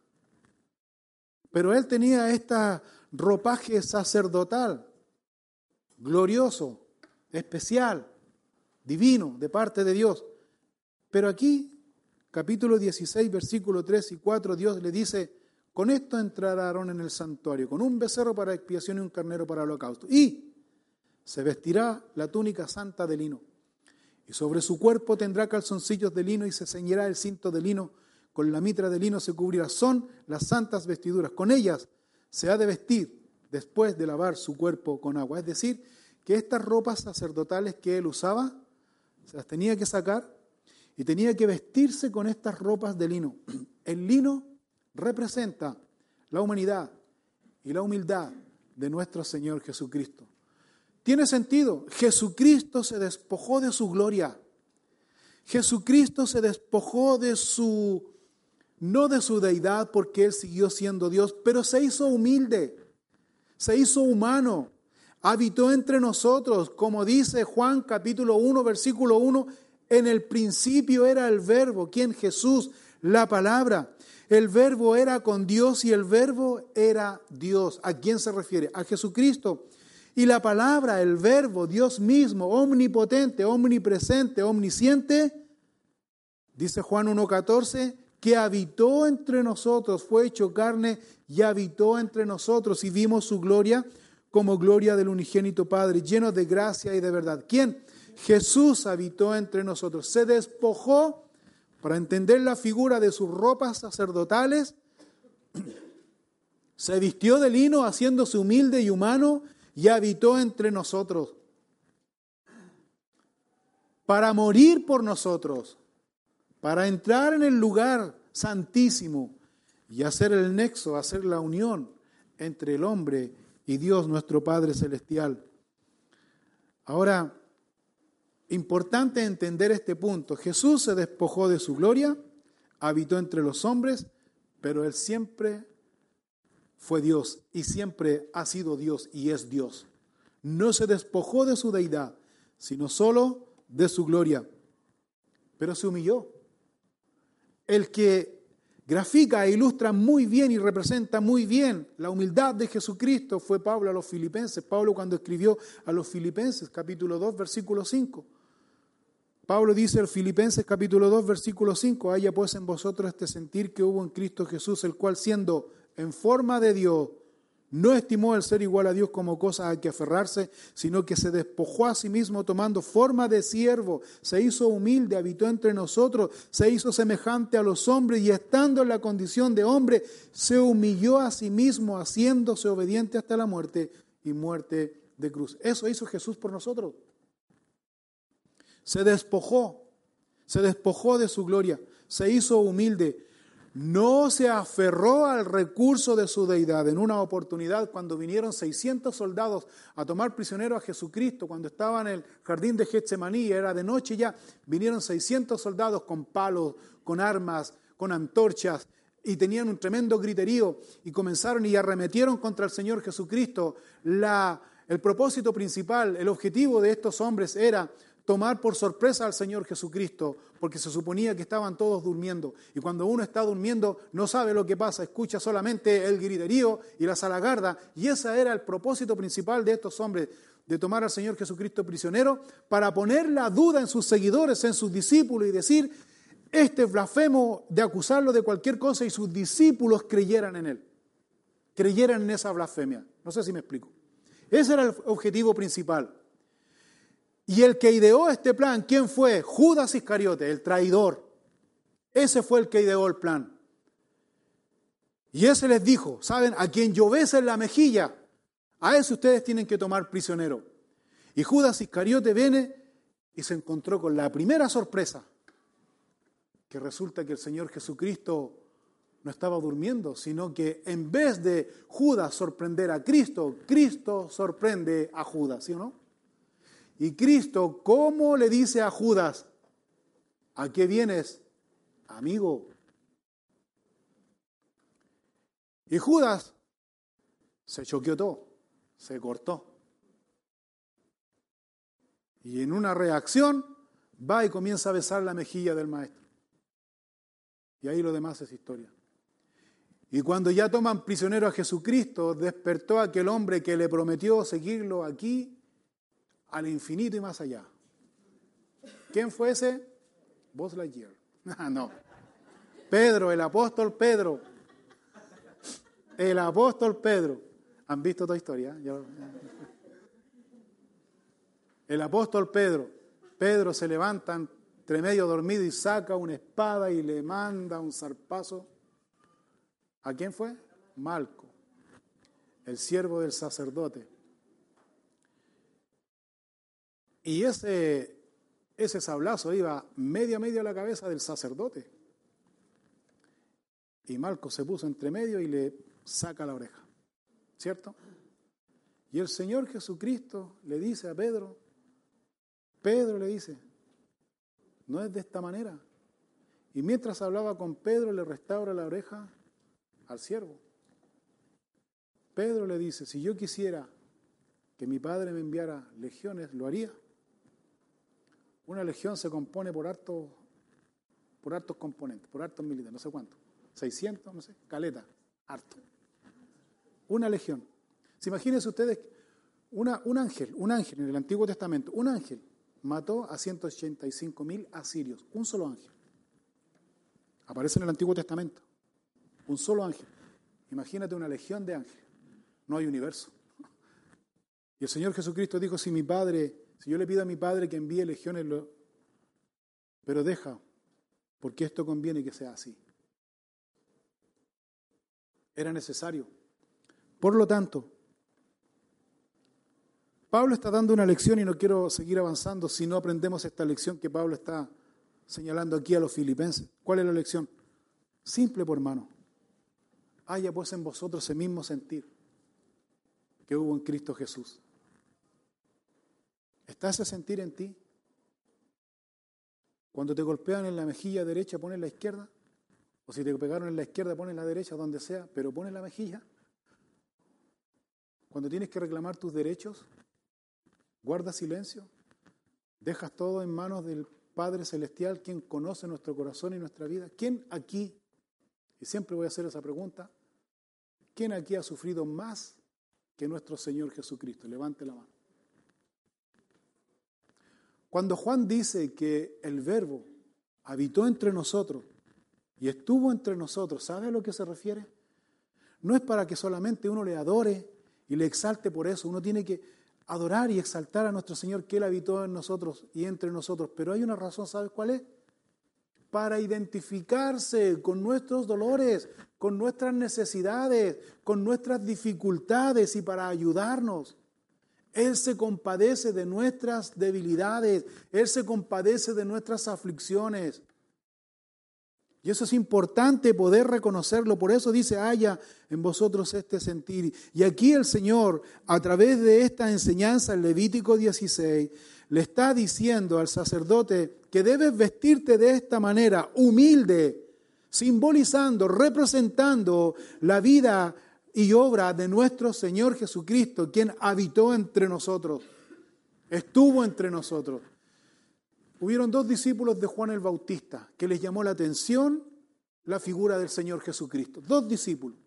S3: Pero él tenía este ropaje sacerdotal, glorioso, especial, divino, de parte de Dios. Pero aquí, capítulo 16, versículo 3 y 4, Dios le dice, con esto entrará Aarón en el santuario, con un becerro para expiación y un carnero para holocausto. Y se vestirá la túnica santa de lino. Y sobre su cuerpo tendrá calzoncillos de lino y se ceñirá el cinto de lino. Con la mitra de lino se cubrirá. Son las santas vestiduras. Con ellas se ha de vestir después de lavar su cuerpo con agua. Es decir, que estas ropas sacerdotales que él usaba, se las tenía que sacar y tenía que vestirse con estas ropas de lino. El lino representa la humanidad y la humildad de nuestro Señor Jesucristo. Tiene sentido, Jesucristo se despojó de su gloria. Jesucristo se despojó de su, no de su deidad porque Él siguió siendo Dios, pero se hizo humilde, se hizo humano, habitó entre nosotros, como dice Juan capítulo 1, versículo 1, en el principio era el verbo, quien Jesús, la palabra. El verbo era con Dios y el verbo era Dios. ¿A quién se refiere? A Jesucristo. Y la palabra, el verbo, Dios mismo, omnipotente, omnipresente, omnisciente, dice Juan 1.14, que habitó entre nosotros, fue hecho carne y habitó entre nosotros y vimos su gloria como gloria del unigénito Padre, lleno de gracia y de verdad. ¿Quién? Jesús habitó entre nosotros, se despojó para entender la figura de sus ropas sacerdotales, se vistió de lino haciéndose humilde y humano y habitó entre nosotros para morir por nosotros, para entrar en el lugar santísimo y hacer el nexo, hacer la unión entre el hombre y Dios nuestro Padre Celestial. Ahora, importante entender este punto. Jesús se despojó de su gloria, habitó entre los hombres, pero Él siempre fue Dios y siempre ha sido Dios y es Dios. No se despojó de su deidad, sino solo de su gloria, pero se humilló. El que grafica e ilustra muy bien y representa muy bien la humildad de Jesucristo fue Pablo a los filipenses. Pablo cuando escribió a los filipenses, capítulo 2, versículo 5. Pablo dice en Filipenses capítulo 2, versículo 5, haya pues en vosotros este sentir que hubo en Cristo Jesús, el cual siendo en forma de Dios, no estimó el ser igual a Dios como cosa a que aferrarse, sino que se despojó a sí mismo tomando forma de siervo, se hizo humilde, habitó entre nosotros, se hizo semejante a los hombres y estando en la condición de hombre, se humilló a sí mismo, haciéndose obediente hasta la muerte y muerte de cruz. Eso hizo Jesús por nosotros. Se despojó, se despojó de su gloria, se hizo humilde, no se aferró al recurso de su deidad. En una oportunidad, cuando vinieron 600 soldados a tomar prisionero a Jesucristo, cuando estaba en el jardín de Getsemaní, era de noche ya, vinieron 600 soldados con palos, con armas, con antorchas, y tenían un tremendo griterío, y comenzaron y arremetieron contra el Señor Jesucristo. El propósito principal, el objetivo de estos hombres era tomar por sorpresa al Señor Jesucristo, porque se suponía que estaban todos durmiendo. Y cuando uno está durmiendo, no sabe lo que pasa, escucha solamente el griterío y la salagarda. Y ese era el propósito principal de estos hombres, de tomar al Señor Jesucristo prisionero, para poner la duda en sus seguidores, en sus discípulos, y decir, este blasfemo de acusarlo de cualquier cosa y sus discípulos creyeran en él, creyeran en esa blasfemia. No sé si me explico. Ese era el objetivo principal. Y el que ideó este plan, ¿quién fue? Judas Iscariote, el traidor. Ese fue el que ideó el plan. Y ese les dijo, ¿saben? A quien yo bese en la mejilla, a ese ustedes tienen que tomar prisionero. Y Judas Iscariote viene y se encontró con la primera sorpresa, que resulta que el Señor Jesucristo no estaba durmiendo, sino que en vez de Judas sorprender a Cristo, Cristo sorprende a Judas, ¿sí o no? Y Cristo, ¿cómo le dice a Judas? ¿A qué vienes, amigo? Y Judas se choqueó todo, se cortó. Y en una reacción va y comienza a besar la mejilla del maestro. Y ahí lo demás es historia. Y cuando ya toman prisionero a Jesucristo, despertó aquel hombre que le prometió seguirlo aquí al infinito y más allá. ¿Quién fue ese? Buzz Lightyear. Ah, no. Pedro, el apóstol Pedro. El apóstol Pedro. ¿Han visto toda historia? El apóstol Pedro. Pedro se levanta entre medio dormido y saca una espada y le manda un zarpazo. ¿A quién fue? Malco, el siervo del sacerdote. Y ese, ese sablazo iba medio a medio a la cabeza del sacerdote. Y Marcos se puso entre medio y le saca la oreja. ¿Cierto? Y el Señor Jesucristo le dice a Pedro, Pedro le dice, no es de esta manera. Y mientras hablaba con Pedro, le restaura la oreja al siervo. Pedro le dice, si yo quisiera que mi padre me enviara legiones, lo haría. Una legión se compone por hartos, por hartos componentes, por hartos militares, no sé cuánto. 600, no sé, caleta, harto. Una legión. ¿Se imagínense ustedes un ángel, un ángel en el Antiguo Testamento, un ángel mató a 185 mil asirios, un solo ángel. Aparece en el Antiguo Testamento, un solo ángel. Imagínate una legión de ángeles. No hay universo. Y el Señor Jesucristo dijo, si mi Padre, si yo le pido a mi Padre que envíe legiones, lo... pero deja, porque esto conviene que sea así. Era necesario. Por lo tanto, Pablo está dando una lección y no quiero seguir avanzando si no aprendemos esta lección que Pablo está señalando aquí a los filipenses. ¿Cuál es la lección? Simple, por hermano. Haya pues en vosotros ese mismo sentir que hubo en Cristo Jesús. ¿Está ese sentir en ti? Cuando te golpean en la mejilla derecha, pones la izquierda. O si te pegaron en la izquierda, pones la derecha, donde sea, pero pones la mejilla. Cuando tienes que reclamar tus derechos, guardas silencio, dejas todo en manos del Padre Celestial, quien conoce nuestro corazón y nuestra vida. ¿Quién aquí, y siempre voy a hacer esa pregunta, quién aquí ha sufrido más que nuestro Señor Jesucristo? Levante la mano. Cuando Juan dice que el verbo habitó entre nosotros y estuvo entre nosotros, ¿sabe a lo que se refiere? No es para que solamente uno le adore y le exalte por eso, uno tiene que adorar y exaltar a nuestro Señor que Él habitó en nosotros y entre nosotros, pero hay una razón, ¿sabes cuál es? Para identificarse con nuestros dolores, con nuestras necesidades, con nuestras dificultades y para ayudarnos. Él se compadece de nuestras debilidades, Él se compadece de nuestras aflicciones. Y eso es importante poder reconocerlo. Por eso dice, haya en vosotros este sentir. Y aquí el Señor, a través de esta enseñanza en Levítico 16, le está diciendo al sacerdote que debes vestirte de esta manera, humilde, simbolizando, representando la vida y obra de nuestro Señor Jesucristo, quien habitó entre nosotros, estuvo entre nosotros. Hubieron dos discípulos de Juan el Bautista que les llamó la atención la figura del Señor Jesucristo. Dos discípulos.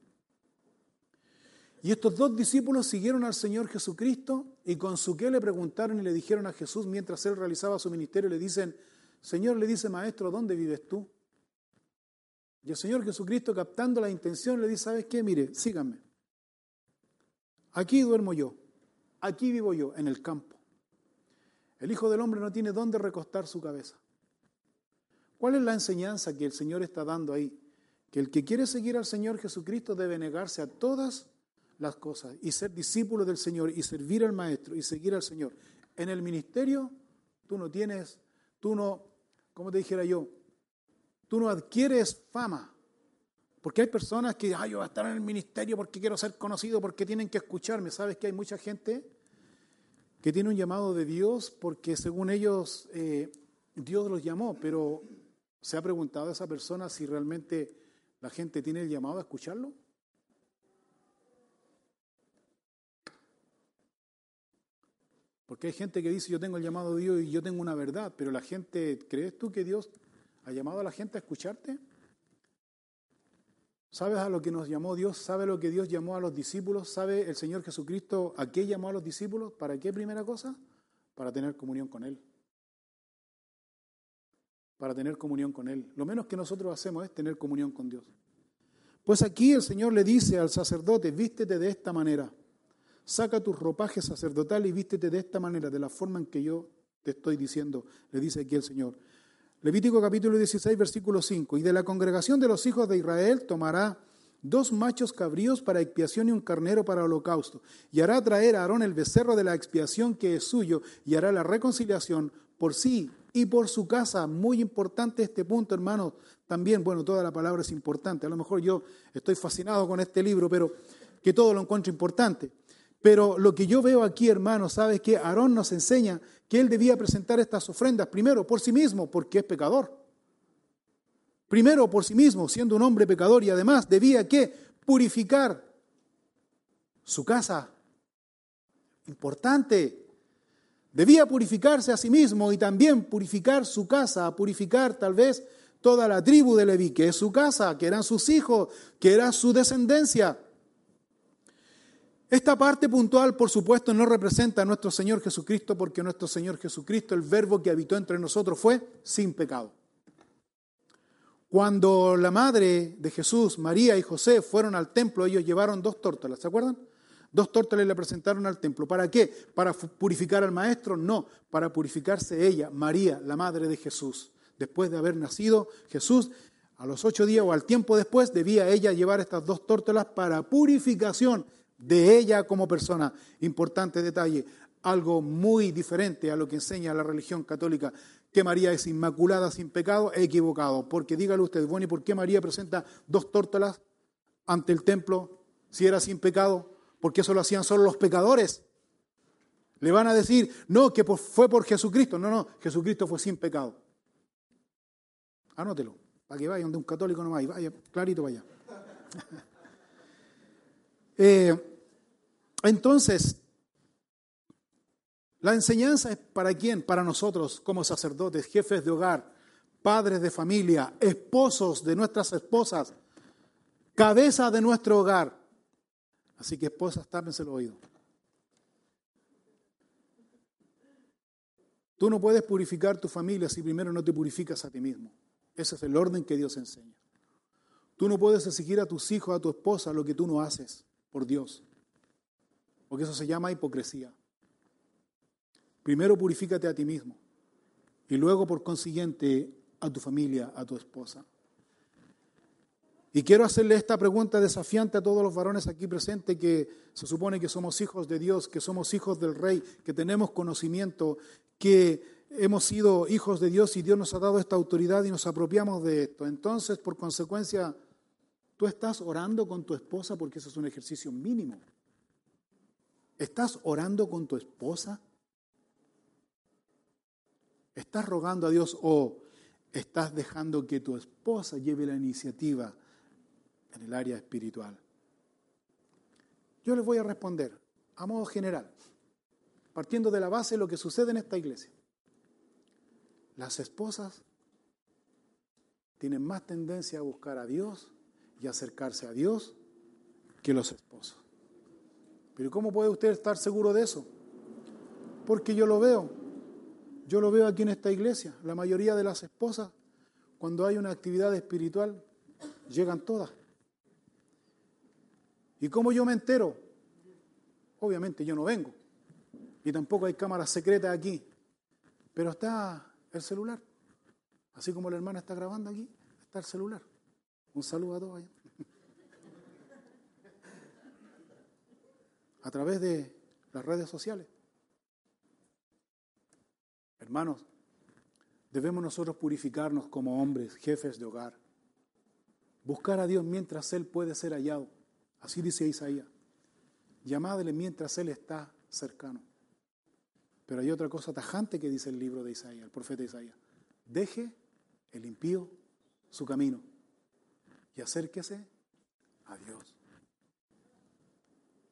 S3: Y estos dos discípulos siguieron al Señor Jesucristo y con su qué le preguntaron y le dijeron a Jesús mientras él realizaba su ministerio, le dicen, Señor, le dice, Maestro, ¿dónde vives tú? Y el Señor Jesucristo, captando la intención, le dice, ¿sabes qué? Mire, síganme. Aquí duermo yo, aquí vivo yo, en el campo. El Hijo del Hombre no tiene dónde recostar su cabeza. ¿Cuál es la enseñanza que el Señor está dando ahí? Que el que quiere seguir al Señor Jesucristo debe negarse a todas las cosas y ser discípulo del Señor y servir al Maestro y seguir al Señor. En el ministerio tú no tienes, tú no, como te dijera yo, Tú no adquieres fama. Porque hay personas que, ay, yo voy a estar en el ministerio porque quiero ser conocido, porque tienen que escucharme. ¿Sabes que hay mucha gente que tiene un llamado de Dios porque según ellos eh, Dios los llamó, pero ¿se ha preguntado a esa persona si realmente la gente tiene el llamado a escucharlo? Porque hay gente que dice yo tengo el llamado de Dios y yo tengo una verdad, pero la gente, ¿crees tú que Dios ¿Ha llamado a la gente a escucharte? ¿Sabes a lo que nos llamó Dios? ¿Sabe lo que Dios llamó a los discípulos? ¿Sabe el Señor Jesucristo a qué llamó a los discípulos? ¿Para qué primera cosa? Para tener comunión con Él. Para tener comunión con Él. Lo menos que nosotros hacemos es tener comunión con Dios. Pues aquí el Señor le dice al sacerdote, vístete de esta manera. Saca tus ropajes sacerdotal y vístete de esta manera, de la forma en que yo te estoy diciendo, le dice aquí el Señor. Levítico capítulo 16, versículo 5. Y de la congregación de los hijos de Israel tomará dos machos cabríos para expiación y un carnero para holocausto. Y hará traer a Aarón el becerro de la expiación que es suyo y hará la reconciliación por sí y por su casa. Muy importante este punto, hermanos. También, bueno, toda la palabra es importante. A lo mejor yo estoy fascinado con este libro, pero que todo lo encuentro importante. Pero lo que yo veo aquí, hermanos, ¿sabes que Aarón nos enseña que él debía presentar estas ofrendas primero por sí mismo, porque es pecador. Primero por sí mismo, siendo un hombre pecador, y además debía que purificar su casa. Importante. Debía purificarse a sí mismo y también purificar su casa, purificar tal vez toda la tribu de Leví, que es su casa, que eran sus hijos, que era su descendencia. Esta parte puntual, por supuesto, no representa a nuestro Señor Jesucristo porque nuestro Señor Jesucristo, el verbo que habitó entre nosotros, fue sin pecado. Cuando la madre de Jesús, María y José fueron al templo, ellos llevaron dos tórtolas, ¿se acuerdan? Dos tórtolas le presentaron al templo. ¿Para qué? ¿Para purificar al maestro? No, para purificarse ella, María, la madre de Jesús. Después de haber nacido Jesús, a los ocho días o al tiempo después, debía ella llevar estas dos tórtolas para purificación de ella como persona. Importante detalle, algo muy diferente a lo que enseña la religión católica, que María es inmaculada sin pecado, equivocado. Porque dígale usted, bueno, ¿y por qué María presenta dos tórtolas ante el templo si era sin pecado? Porque eso lo hacían solo los pecadores. Le van a decir, no, que fue por Jesucristo. No, no, Jesucristo fue sin pecado. Anótelo, para que vaya donde un católico no vaya, vaya clarito vaya. eh, entonces, la enseñanza es para quién? Para nosotros como sacerdotes, jefes de hogar, padres de familia, esposos de nuestras esposas, cabeza de nuestro hogar. Así que esposas, tápense el oído. Tú no puedes purificar tu familia si primero no te purificas a ti mismo. Ese es el orden que Dios enseña. Tú no puedes exigir a tus hijos, a tu esposa, lo que tú no haces por Dios. Porque eso se llama hipocresía. Primero purifícate a ti mismo y luego por consiguiente a tu familia, a tu esposa. Y quiero hacerle esta pregunta desafiante a todos los varones aquí presentes que se supone que somos hijos de Dios, que somos hijos del Rey, que tenemos conocimiento, que hemos sido hijos de Dios y Dios nos ha dado esta autoridad y nos apropiamos de esto. Entonces, por consecuencia, tú estás orando con tu esposa porque eso es un ejercicio mínimo. ¿Estás orando con tu esposa? ¿Estás rogando a Dios o estás dejando que tu esposa lleve la iniciativa en el área espiritual? Yo les voy a responder a modo general, partiendo de la base de lo que sucede en esta iglesia. Las esposas tienen más tendencia a buscar a Dios y acercarse a Dios que los esposos. Pero ¿cómo puede usted estar seguro de eso? Porque yo lo veo. Yo lo veo aquí en esta iglesia. La mayoría de las esposas, cuando hay una actividad espiritual, llegan todas. ¿Y cómo yo me entero? Obviamente yo no vengo. Y tampoco hay cámaras secretas aquí. Pero está el celular. Así como la hermana está grabando aquí, está el celular. Un saludo a todos allá. A través de las redes sociales. Hermanos, debemos nosotros purificarnos como hombres, jefes de hogar. Buscar a Dios mientras Él puede ser hallado. Así dice Isaías. Llamadle mientras Él está cercano. Pero hay otra cosa tajante que dice el libro de Isaías, el profeta Isaías. Deje el impío su camino y acérquese a Dios.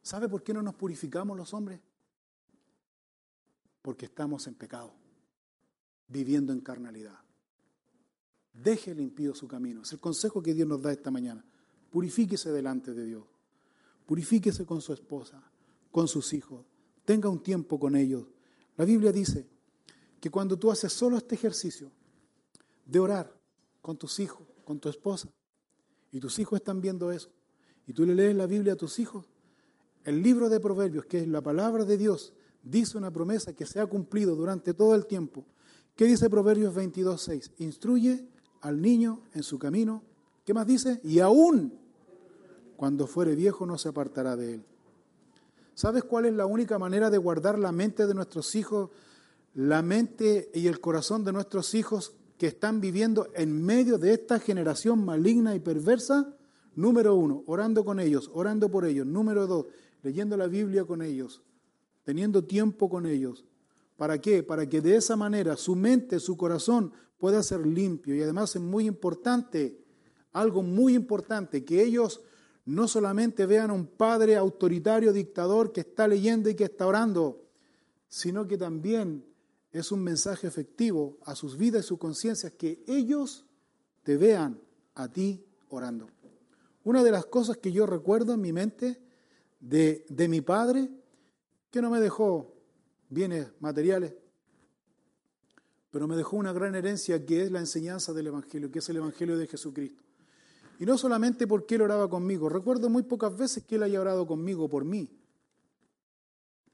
S3: ¿Sabe por qué no nos purificamos los hombres? Porque estamos en pecado viviendo en carnalidad. Deje el impío su camino. Es el consejo que Dios nos da esta mañana. Purifíquese delante de Dios. Purifíquese con su esposa, con sus hijos. Tenga un tiempo con ellos. La Biblia dice que cuando tú haces solo este ejercicio de orar con tus hijos, con tu esposa, y tus hijos están viendo eso, y tú le lees la Biblia a tus hijos, el libro de Proverbios, que es la palabra de Dios, dice una promesa que se ha cumplido durante todo el tiempo ¿Qué dice Proverbios 22, 6? Instruye al niño en su camino. ¿Qué más dice? Y aún cuando fuere viejo no se apartará de él. ¿Sabes cuál es la única manera de guardar la mente de nuestros hijos, la mente y el corazón de nuestros hijos que están viviendo en medio de esta generación maligna y perversa? Número uno, orando con ellos, orando por ellos. Número dos, leyendo la Biblia con ellos, teniendo tiempo con ellos. ¿Para qué? Para que de esa manera su mente, su corazón pueda ser limpio. Y además es muy importante, algo muy importante, que ellos no solamente vean a un padre autoritario, dictador, que está leyendo y que está orando, sino que también es un mensaje efectivo a sus vidas y sus conciencias, que ellos te vean a ti orando. Una de las cosas que yo recuerdo en mi mente de, de mi padre, que no me dejó bienes materiales, pero me dejó una gran herencia que es la enseñanza del Evangelio, que es el Evangelio de Jesucristo. Y no solamente porque Él oraba conmigo, recuerdo muy pocas veces que Él haya orado conmigo por mí,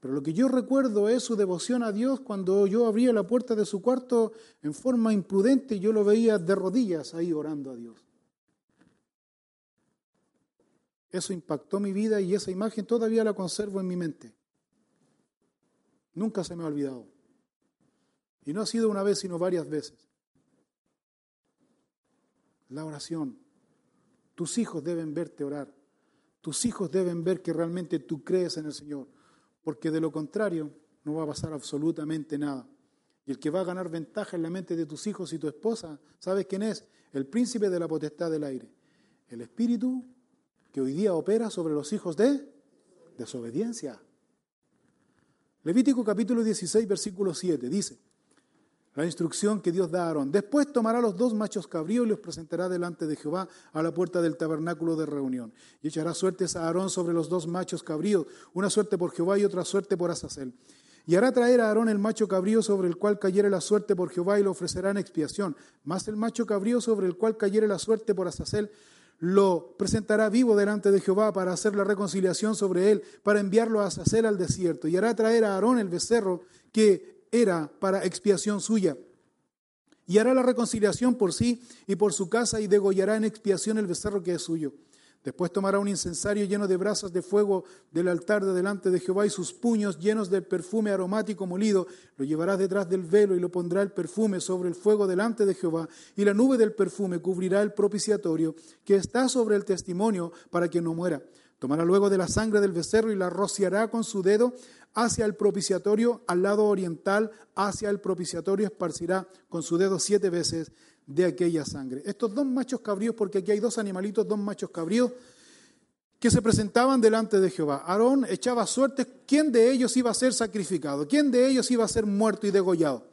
S3: Pero lo que yo recuerdo es su devoción a Dios cuando yo abría la puerta de su cuarto en forma imprudente y yo lo veía de rodillas ahí orando a Dios. Eso impactó mi vida y esa imagen todavía la conservo en mi mente. Nunca se me ha olvidado. Y no ha sido una vez, sino varias veces. La oración. Tus hijos deben verte orar. Tus hijos deben ver que realmente tú crees en el Señor porque de lo contrario no va a pasar absolutamente nada. Y el que va a ganar ventaja en la mente de tus hijos y tu esposa, ¿sabes quién es? El príncipe de la potestad del aire. El espíritu que hoy día opera sobre los hijos de desobediencia. Levítico capítulo 16, versículo 7 dice, la instrucción que Dios da a Aarón. Después tomará los dos machos cabríos y los presentará delante de Jehová a la puerta del tabernáculo de reunión. Y echará suertes a Aarón sobre los dos machos cabríos, una suerte por Jehová y otra suerte por Azazel. Y hará traer a Aarón el macho cabrío sobre el cual cayere la suerte por Jehová y lo ofrecerá en expiación. Más el macho cabrío sobre el cual cayere la suerte por Azazel lo presentará vivo delante de Jehová para hacer la reconciliación sobre él, para enviarlo a Azazel al desierto. Y hará traer a Aarón el becerro que era para expiación suya. Y hará la reconciliación por sí y por su casa y degollará en expiación el becerro que es suyo. Después tomará un incensario lleno de brasas de fuego del altar de delante de Jehová y sus puños llenos del perfume aromático molido. Lo llevará detrás del velo y lo pondrá el perfume sobre el fuego delante de Jehová. Y la nube del perfume cubrirá el propiciatorio que está sobre el testimonio para que no muera. Tomará luego de la sangre del becerro y la rociará con su dedo hacia el propiciatorio, al lado oriental, hacia el propiciatorio, esparcirá con su dedo siete veces de aquella sangre. Estos dos machos cabríos, porque aquí hay dos animalitos, dos machos cabríos, que se presentaban delante de Jehová. Aarón echaba suertes quién de ellos iba a ser sacrificado, quién de ellos iba a ser muerto y degollado.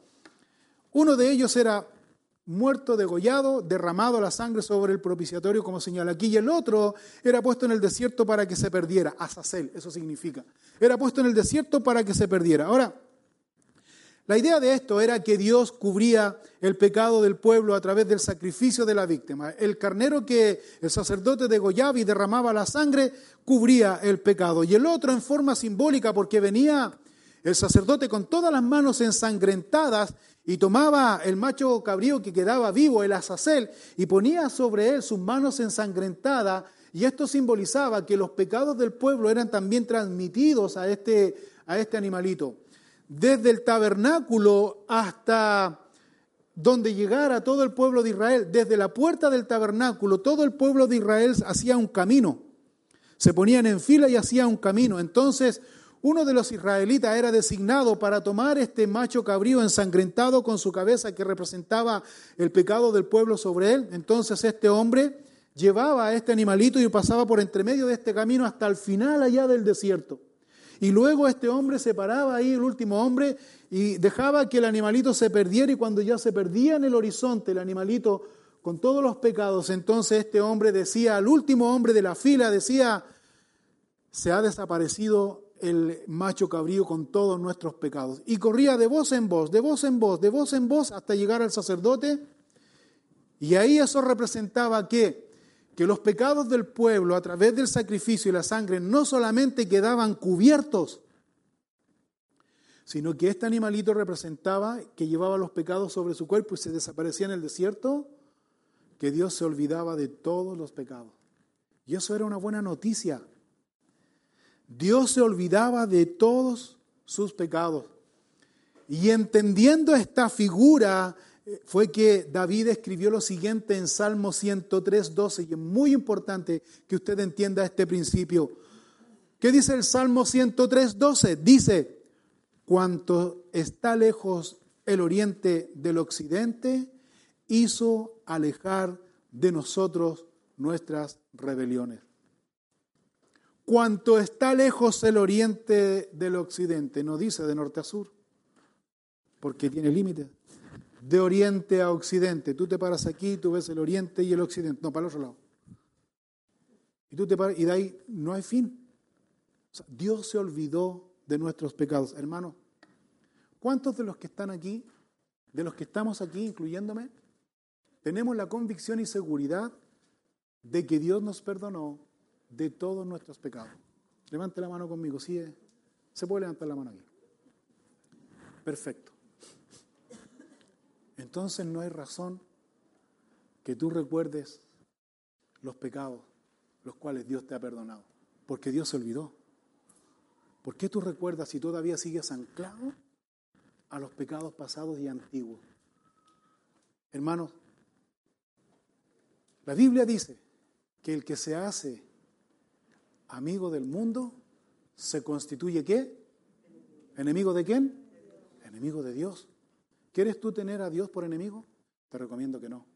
S3: Uno de ellos era muerto, degollado, derramado la sangre sobre el propiciatorio, como señala aquí, y el otro era puesto en el desierto para que se perdiera, Azazel, eso significa. Era puesto en el desierto para que se perdiera. Ahora, la idea de esto era que Dios cubría el pecado del pueblo a través del sacrificio de la víctima. El carnero que el sacerdote degollaba y derramaba la sangre cubría el pecado. Y el otro en forma simbólica, porque venía el sacerdote con todas las manos ensangrentadas y tomaba el macho cabrío que quedaba vivo, el azazel, y ponía sobre él sus manos ensangrentadas, y esto simbolizaba que los pecados del pueblo eran también transmitidos a este, a este animalito. Desde el tabernáculo hasta donde llegara todo el pueblo de Israel, desde la puerta del tabernáculo, todo el pueblo de Israel hacía un camino. Se ponían en fila y hacía un camino. Entonces, uno de los israelitas era designado para tomar este macho cabrío ensangrentado con su cabeza que representaba el pecado del pueblo sobre él. Entonces este hombre llevaba a este animalito y pasaba por entre medio de este camino hasta el final allá del desierto. Y luego este hombre se paraba ahí, el último hombre, y dejaba que el animalito se perdiera y cuando ya se perdía en el horizonte el animalito con todos los pecados, entonces este hombre decía, al último hombre de la fila, decía, se ha desaparecido el macho cabrío con todos nuestros pecados. Y corría de voz en voz, de voz en voz, de voz en voz hasta llegar al sacerdote. Y ahí eso representaba que, que los pecados del pueblo a través del sacrificio y la sangre no solamente quedaban cubiertos, sino que este animalito representaba que llevaba los pecados sobre su cuerpo y se desaparecía en el desierto, que Dios se olvidaba de todos los pecados. Y eso era una buena noticia Dios se olvidaba de todos sus pecados. Y entendiendo esta figura, fue que David escribió lo siguiente en Salmo 103, 12, y es muy importante que usted entienda este principio. ¿Qué dice el Salmo 103, 12? Dice, cuanto está lejos el oriente del occidente, hizo alejar de nosotros nuestras rebeliones. Cuanto está lejos el oriente del occidente, no dice de norte a sur, porque tiene límite. De oriente a occidente, tú te paras aquí, tú ves el oriente y el occidente, no, para el otro lado. Y tú te paras, y de ahí no hay fin. Dios se olvidó de nuestros pecados. Hermano, ¿cuántos de los que están aquí, de los que estamos aquí, incluyéndome, tenemos la convicción y seguridad de que Dios nos perdonó de todos nuestros pecados. Levante la mano conmigo, sí. Se puede levantar la mano aquí. Perfecto. Entonces no hay razón que tú recuerdes los pecados los cuales Dios te ha perdonado, porque Dios se olvidó. ¿Por qué tú recuerdas si todavía sigues anclado a los pecados pasados y antiguos? Hermanos, la Biblia dice que el que se hace amigo del mundo se constituye qué? ¿Enemigo de quién? Enemigo de Dios. ¿Quieres tú tener a Dios por enemigo? Te recomiendo que no.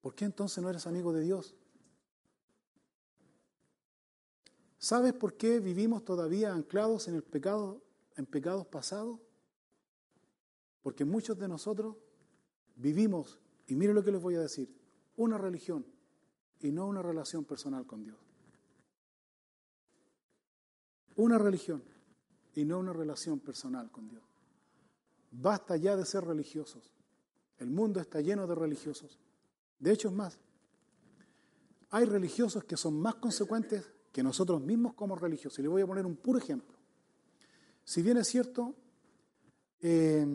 S3: ¿Por qué entonces no eres amigo de Dios? ¿Sabes por qué vivimos todavía anclados en el pecado, en pecados pasados? Porque muchos de nosotros vivimos, y mire lo que les voy a decir, una religión y no una relación personal con Dios. Una religión y no una relación personal con Dios. Basta ya de ser religiosos. El mundo está lleno de religiosos. De hecho, es más, hay religiosos que son más consecuentes que nosotros mismos como religiosos. Y le voy a poner un puro ejemplo. Si bien es cierto, eh,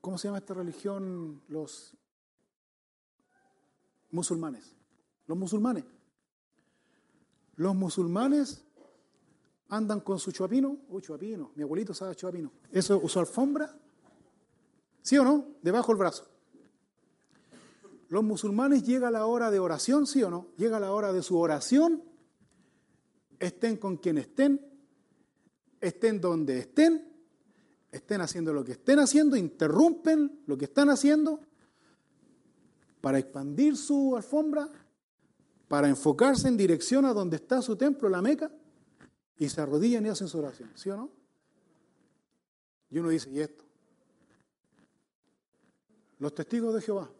S3: ¿cómo se llama esta religión? Los musulmanes. Los musulmanes. Los musulmanes andan con su chuapino. Uy, chuapino. Mi abuelito sabe chuapino. ¿Eso usó alfombra? ¿Sí o no? Debajo del brazo. Los musulmanes llega la hora de oración, ¿sí o no? Llega la hora de su oración, estén con quien estén, estén donde estén, estén haciendo lo que estén haciendo, interrumpen lo que están haciendo para expandir su alfombra, para enfocarse en dirección a donde está su templo, la Meca, y se arrodillan y hacen su oración, ¿sí o no? Y uno dice, ¿y esto? Los testigos de Jehová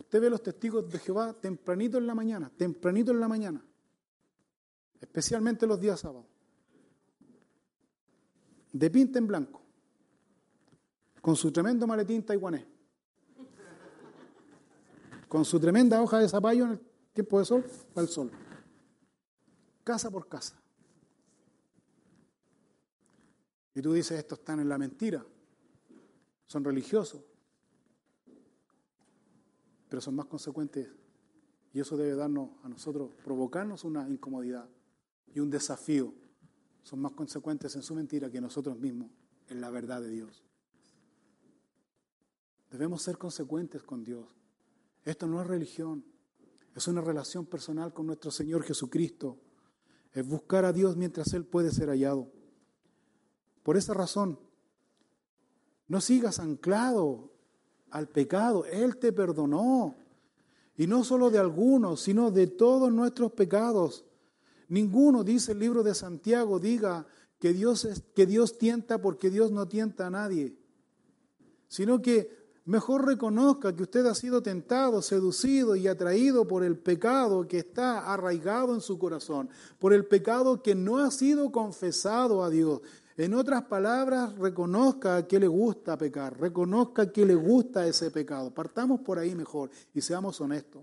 S3: Usted ve los testigos de Jehová tempranito en la mañana, tempranito en la mañana, especialmente los días sábados, de pinta en blanco, con su tremendo maletín taiwanés, con su tremenda hoja de zapallo en el tiempo de sol, para el sol, casa por casa. Y tú dices, estos están en la mentira, son religiosos, pero son más consecuentes y eso debe darnos a nosotros, provocarnos una incomodidad y un desafío. Son más consecuentes en su mentira que nosotros mismos en la verdad de Dios. Debemos ser consecuentes con Dios. Esto no es religión, es una relación personal con nuestro Señor Jesucristo. Es buscar a Dios mientras Él puede ser hallado. Por esa razón, no sigas anclado al pecado. Él te perdonó. Y no solo de algunos, sino de todos nuestros pecados. Ninguno, dice el libro de Santiago, diga que Dios, es, que Dios tienta porque Dios no tienta a nadie. Sino que mejor reconozca que usted ha sido tentado, seducido y atraído por el pecado que está arraigado en su corazón, por el pecado que no ha sido confesado a Dios. En otras palabras, reconozca que le gusta pecar, reconozca que le gusta ese pecado. Partamos por ahí mejor y seamos honestos.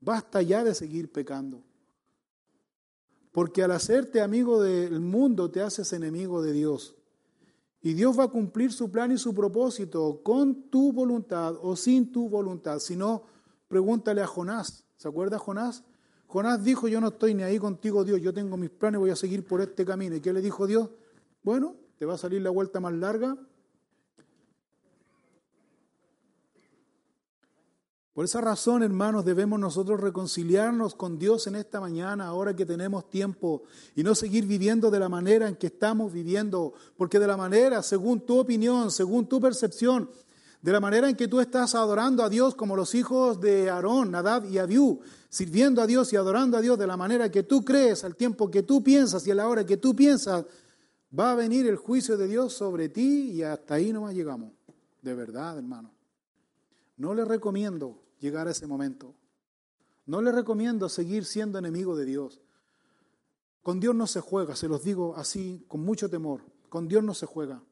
S3: Basta ya de seguir pecando. Porque al hacerte amigo del mundo te haces enemigo de Dios. Y Dios va a cumplir su plan y su propósito con tu voluntad o sin tu voluntad. Si no, pregúntale a Jonás. ¿Se acuerda Jonás? Jonás dijo, yo no estoy ni ahí contigo Dios, yo tengo mis planes, voy a seguir por este camino. ¿Y qué le dijo Dios? Bueno, te va a salir la vuelta más larga. Por esa razón, hermanos, debemos nosotros reconciliarnos con Dios en esta mañana, ahora que tenemos tiempo, y no seguir viviendo de la manera en que estamos viviendo, porque de la manera, según tu opinión, según tu percepción, de la manera en que tú estás adorando a Dios como los hijos de Aarón, Nadab y Abiú, sirviendo a Dios y adorando a Dios de la manera que tú crees, al tiempo que tú piensas y a la hora que tú piensas, Va a venir el juicio de Dios sobre ti y hasta ahí no llegamos. De verdad, hermano. No le recomiendo llegar a ese momento. No le recomiendo seguir siendo enemigo de Dios. Con Dios no se juega, se los digo así con mucho temor. Con Dios no se juega.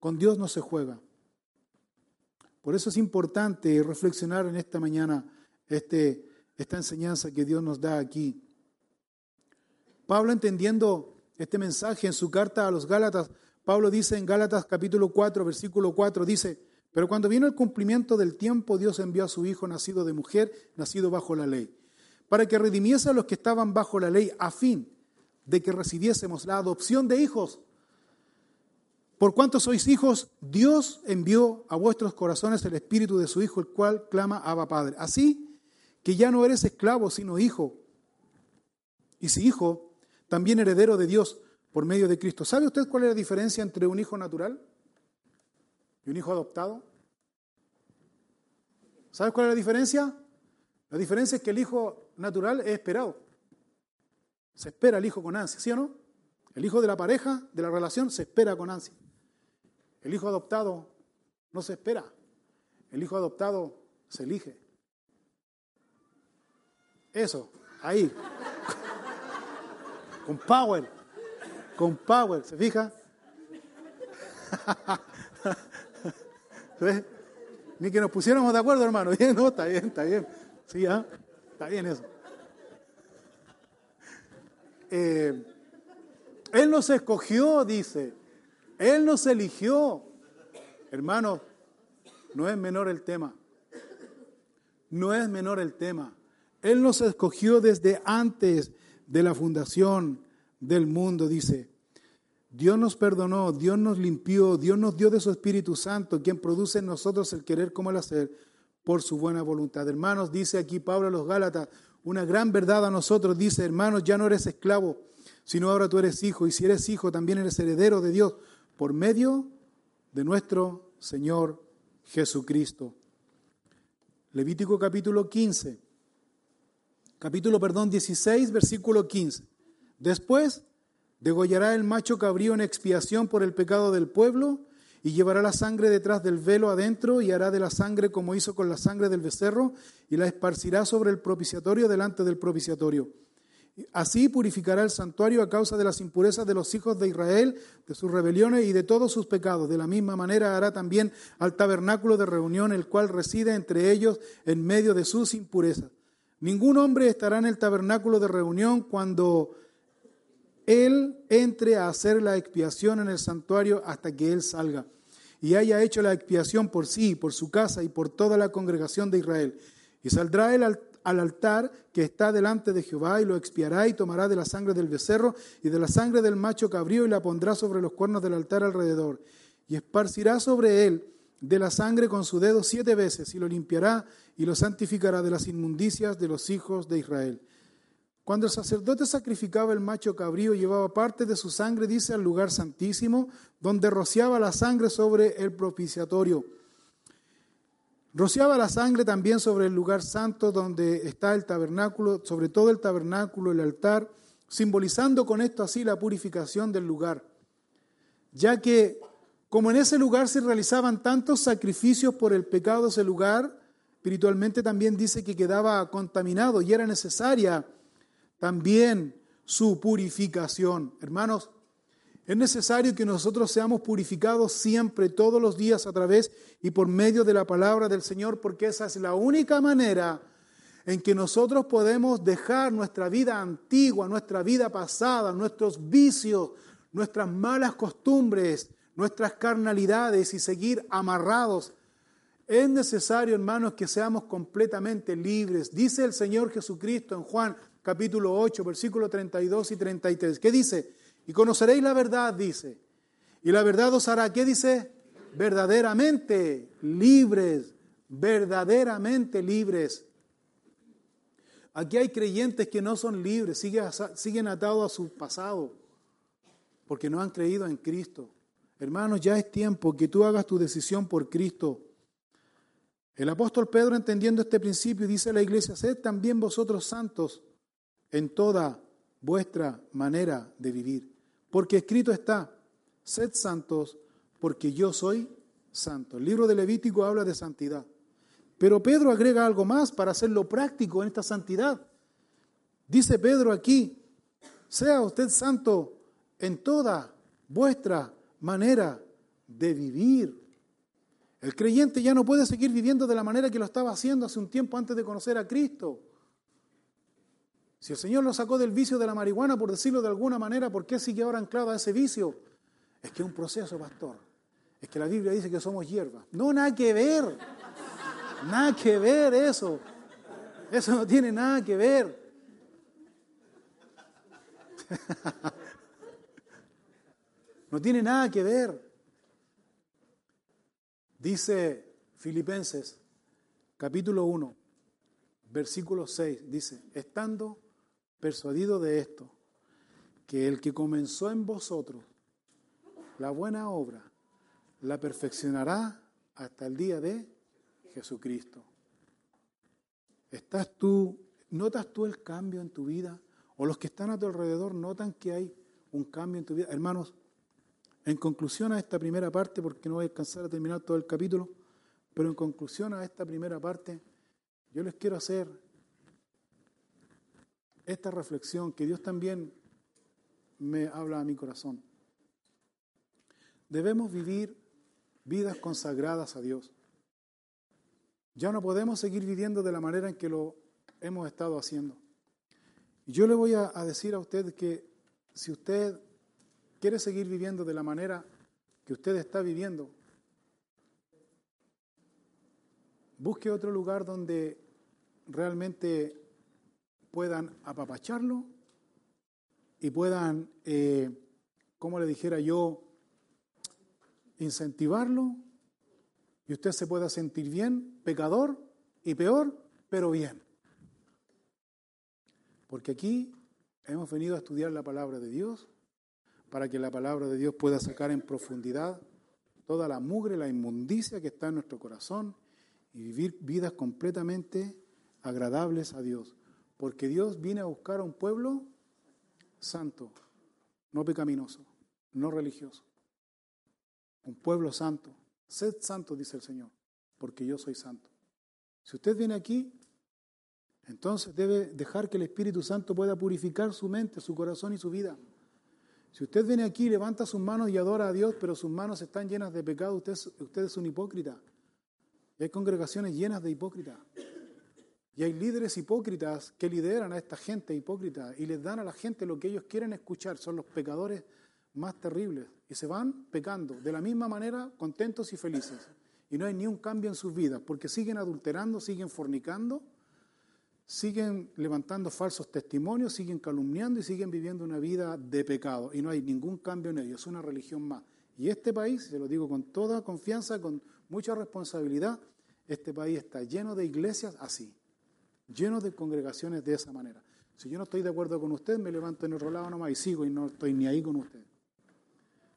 S3: Con Dios no se juega. Por eso es importante reflexionar en esta mañana este, esta enseñanza que Dios nos da aquí. Pablo entendiendo este mensaje en su carta a los Gálatas, Pablo dice en Gálatas capítulo 4, versículo 4, dice, pero cuando vino el cumplimiento del tiempo, Dios envió a su Hijo nacido de mujer, nacido bajo la ley, para que redimiese a los que estaban bajo la ley, a fin de que recibiésemos la adopción de hijos. Por cuanto sois hijos, Dios envió a vuestros corazones el espíritu de su Hijo, el cual clama Abba Padre. Así que ya no eres esclavo, sino hijo. Y si hijo, también heredero de Dios por medio de Cristo. ¿Sabe usted cuál es la diferencia entre un hijo natural y un hijo adoptado? ¿Sabe cuál es la diferencia? La diferencia es que el hijo natural es esperado. Se espera el hijo con ansia, ¿sí o no? El hijo de la pareja, de la relación, se espera con ansia. El hijo adoptado no se espera. El hijo adoptado se elige. Eso, ahí. Con power. Con power, ¿se fija? Ni que nos pusiéramos de acuerdo, hermano. Bien, no, está bien, está bien. Sí, ¿ah? está bien eso. Eh, él nos escogió, dice. Él nos eligió. Hermano, no es menor el tema. No es menor el tema. Él nos escogió desde antes de la fundación del mundo, dice. Dios nos perdonó, Dios nos limpió, Dios nos dio de su Espíritu Santo, quien produce en nosotros el querer como el hacer por su buena voluntad. Hermanos, dice aquí Pablo a los Gálatas, una gran verdad a nosotros, dice, hermanos, ya no eres esclavo, sino ahora tú eres hijo, y si eres hijo, también eres heredero de Dios por medio de nuestro Señor Jesucristo. Levítico capítulo 15, capítulo, perdón, 16, versículo 15. Después degollará el macho cabrío en expiación por el pecado del pueblo y llevará la sangre detrás del velo adentro y hará de la sangre como hizo con la sangre del becerro y la esparcirá sobre el propiciatorio delante del propiciatorio Así purificará el santuario a causa de las impurezas de los hijos de Israel, de sus rebeliones y de todos sus pecados. De la misma manera hará también al tabernáculo de reunión, el cual reside entre ellos en medio de sus impurezas. Ningún hombre estará en el tabernáculo de reunión cuando él entre a hacer la expiación en el santuario hasta que él salga y haya hecho la expiación por sí, por su casa y por toda la congregación de Israel. Y saldrá él al al altar que está delante de Jehová y lo expiará y tomará de la sangre del becerro y de la sangre del macho cabrío y la pondrá sobre los cuernos del altar alrededor y esparcirá sobre él de la sangre con su dedo siete veces y lo limpiará y lo santificará de las inmundicias de los hijos de Israel. Cuando el sacerdote sacrificaba el macho cabrío, llevaba parte de su sangre, dice, al lugar santísimo, donde rociaba la sangre sobre el propiciatorio Rociaba la sangre también sobre el lugar santo donde está el tabernáculo, sobre todo el tabernáculo, el altar, simbolizando con esto así la purificación del lugar. Ya que como en ese lugar se realizaban tantos sacrificios por el pecado ese lugar, espiritualmente también dice que quedaba contaminado y era necesaria también su purificación. Hermanos, es necesario que nosotros seamos purificados siempre, todos los días, a través y por medio de la palabra del Señor, porque esa es la única manera en que nosotros podemos dejar nuestra vida antigua, nuestra vida pasada, nuestros vicios, nuestras malas costumbres, nuestras carnalidades y seguir amarrados. Es necesario, hermanos, que seamos completamente libres. Dice el Señor Jesucristo en Juan capítulo 8, versículo 32 y 33. ¿Qué dice? Y conoceréis la verdad, dice. Y la verdad os hará, ¿qué dice? Verdaderamente libres, verdaderamente libres. Aquí hay creyentes que no son libres, siguen atados a su pasado, porque no han creído en Cristo. Hermanos, ya es tiempo que tú hagas tu decisión por Cristo. El apóstol Pedro, entendiendo este principio, dice a la iglesia, sed también vosotros santos en toda vuestra manera de vivir. Porque escrito está, sed santos porque yo soy santo. El libro de Levítico habla de santidad. Pero Pedro agrega algo más para hacerlo práctico en esta santidad. Dice Pedro aquí, sea usted santo en toda vuestra manera de vivir. El creyente ya no puede seguir viviendo de la manera que lo estaba haciendo hace un tiempo antes de conocer a Cristo. Si el Señor lo sacó del vicio de la marihuana, por decirlo de alguna manera, ¿por qué sigue ahora anclado a ese vicio? Es que es un proceso, pastor. Es que la Biblia dice que somos hierbas. No, nada que ver. Nada que ver eso. Eso no tiene nada que ver. No tiene nada que ver. Dice Filipenses, capítulo 1, versículo 6, dice, estando persuadido de esto, que el que comenzó en vosotros la buena obra, la perfeccionará hasta el día de Jesucristo. ¿Estás tú, notas tú el cambio en tu vida? ¿O los que están a tu alrededor notan que hay un cambio en tu vida? Hermanos, en conclusión a esta primera parte, porque no voy a alcanzar a terminar todo el capítulo, pero en conclusión a esta primera parte, yo les quiero hacer esta reflexión que Dios también me habla a mi corazón. Debemos vivir vidas consagradas a Dios. Ya no podemos seguir viviendo de la manera en que lo hemos estado haciendo. Yo le voy a, decir a usted que si usted quiere seguir viviendo de la manera que usted está viviendo, busque otro lugar donde realmente puedan apapacharlo y puedan, eh, como le dijera yo, incentivarlo y usted se pueda sentir bien, pecador y peor, pero bien. Porque aquí hemos venido a estudiar la palabra de Dios para que la palabra de Dios pueda sacar en profundidad toda la mugre, la inmundicia que está en nuestro corazón y vivir vidas completamente agradables a Dios. Porque Dios viene a buscar a un pueblo santo, no pecaminoso, no religioso. Un pueblo santo. Sed santo, dice el Señor, porque yo soy santo. Si usted viene aquí, entonces debe dejar que el Espíritu Santo pueda purificar su mente, su corazón y su vida. Si usted viene aquí, levanta sus manos y adora a Dios, pero sus manos están llenas de pecado, usted, es un hipócrita. Hay congregaciones llenas de hipócritas. Y hay líderes hipócritas que lideran a esta gente hipócrita y les dan a la gente lo que ellos quieren escuchar. Son los pecadores más terribles. Y se van pecando de la misma manera, contentos y felices. Y no hay ni un cambio en sus vidas, porque siguen adulterando, siguen fornicando siguen levantando falsos testimonios, siguen calumniando y siguen viviendo una vida de pecado. Y no hay ningún cambio en ello, es una religión más. Y este país, se lo digo con toda confianza, con mucha responsabilidad, este país está lleno de iglesias así, lleno de congregaciones de esa manera. Si yo no estoy de acuerdo con usted, me levanto en otro lado nomás y sigo y no estoy ni ahí con usted.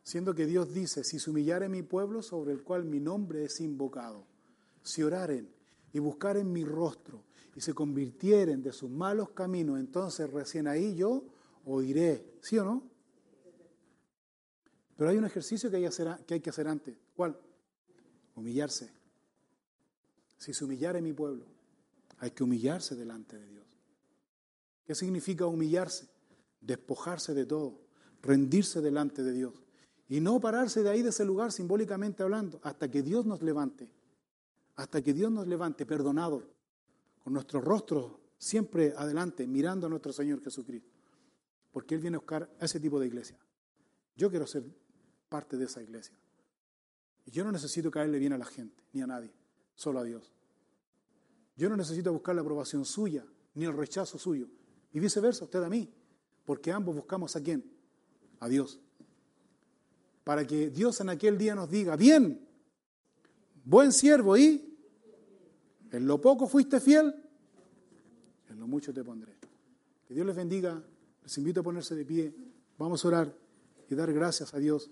S3: Siendo que Dios dice, si se humillare mi pueblo sobre el cual mi nombre es invocado, si oraren y buscaren mi rostro y se convirtieren de sus malos caminos, entonces recién ahí yo oiré, ¿sí o no? Pero hay un ejercicio que hay, que, hay que hacer antes. ¿Cuál? Humillarse. Si se humillara mi pueblo, hay que humillarse delante de Dios. ¿Qué significa humillarse? Despojarse de todo, rendirse delante de Dios. Y no pararse de ahí, de ese lugar, simbólicamente hablando, hasta que Dios nos levante. Hasta que Dios nos levante, perdonado, con nuestro rostro siempre adelante, mirando a nuestro Señor Jesucristo. Porque Él viene a buscar a ese tipo de iglesia. Yo quiero ser parte de esa iglesia. Y yo no necesito caerle bien a la gente, ni a nadie, solo a Dios. Yo no necesito buscar la aprobación suya, ni el rechazo suyo. Y viceversa, usted a mí. Porque ambos buscamos a quién? A Dios. Para que Dios en aquel día nos diga, bien, buen siervo y en lo poco fuiste fiel, en lo mucho te pondré. Que Dios les bendiga. Les invito a ponerse de pie. Vamos a orar y dar gracias a Dios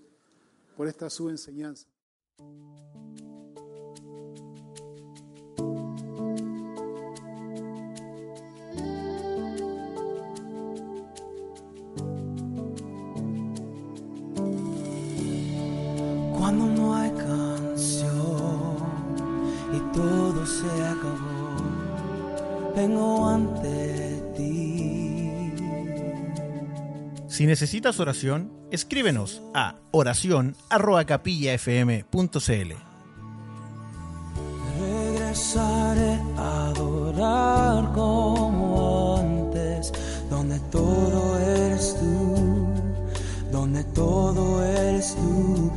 S3: por esta su enseñanza.
S1: Si necesitas oración, escríbenos a oración@capillafm.cl.
S2: Regresaré a adorar como antes todo eres tú, donde todo eres tú,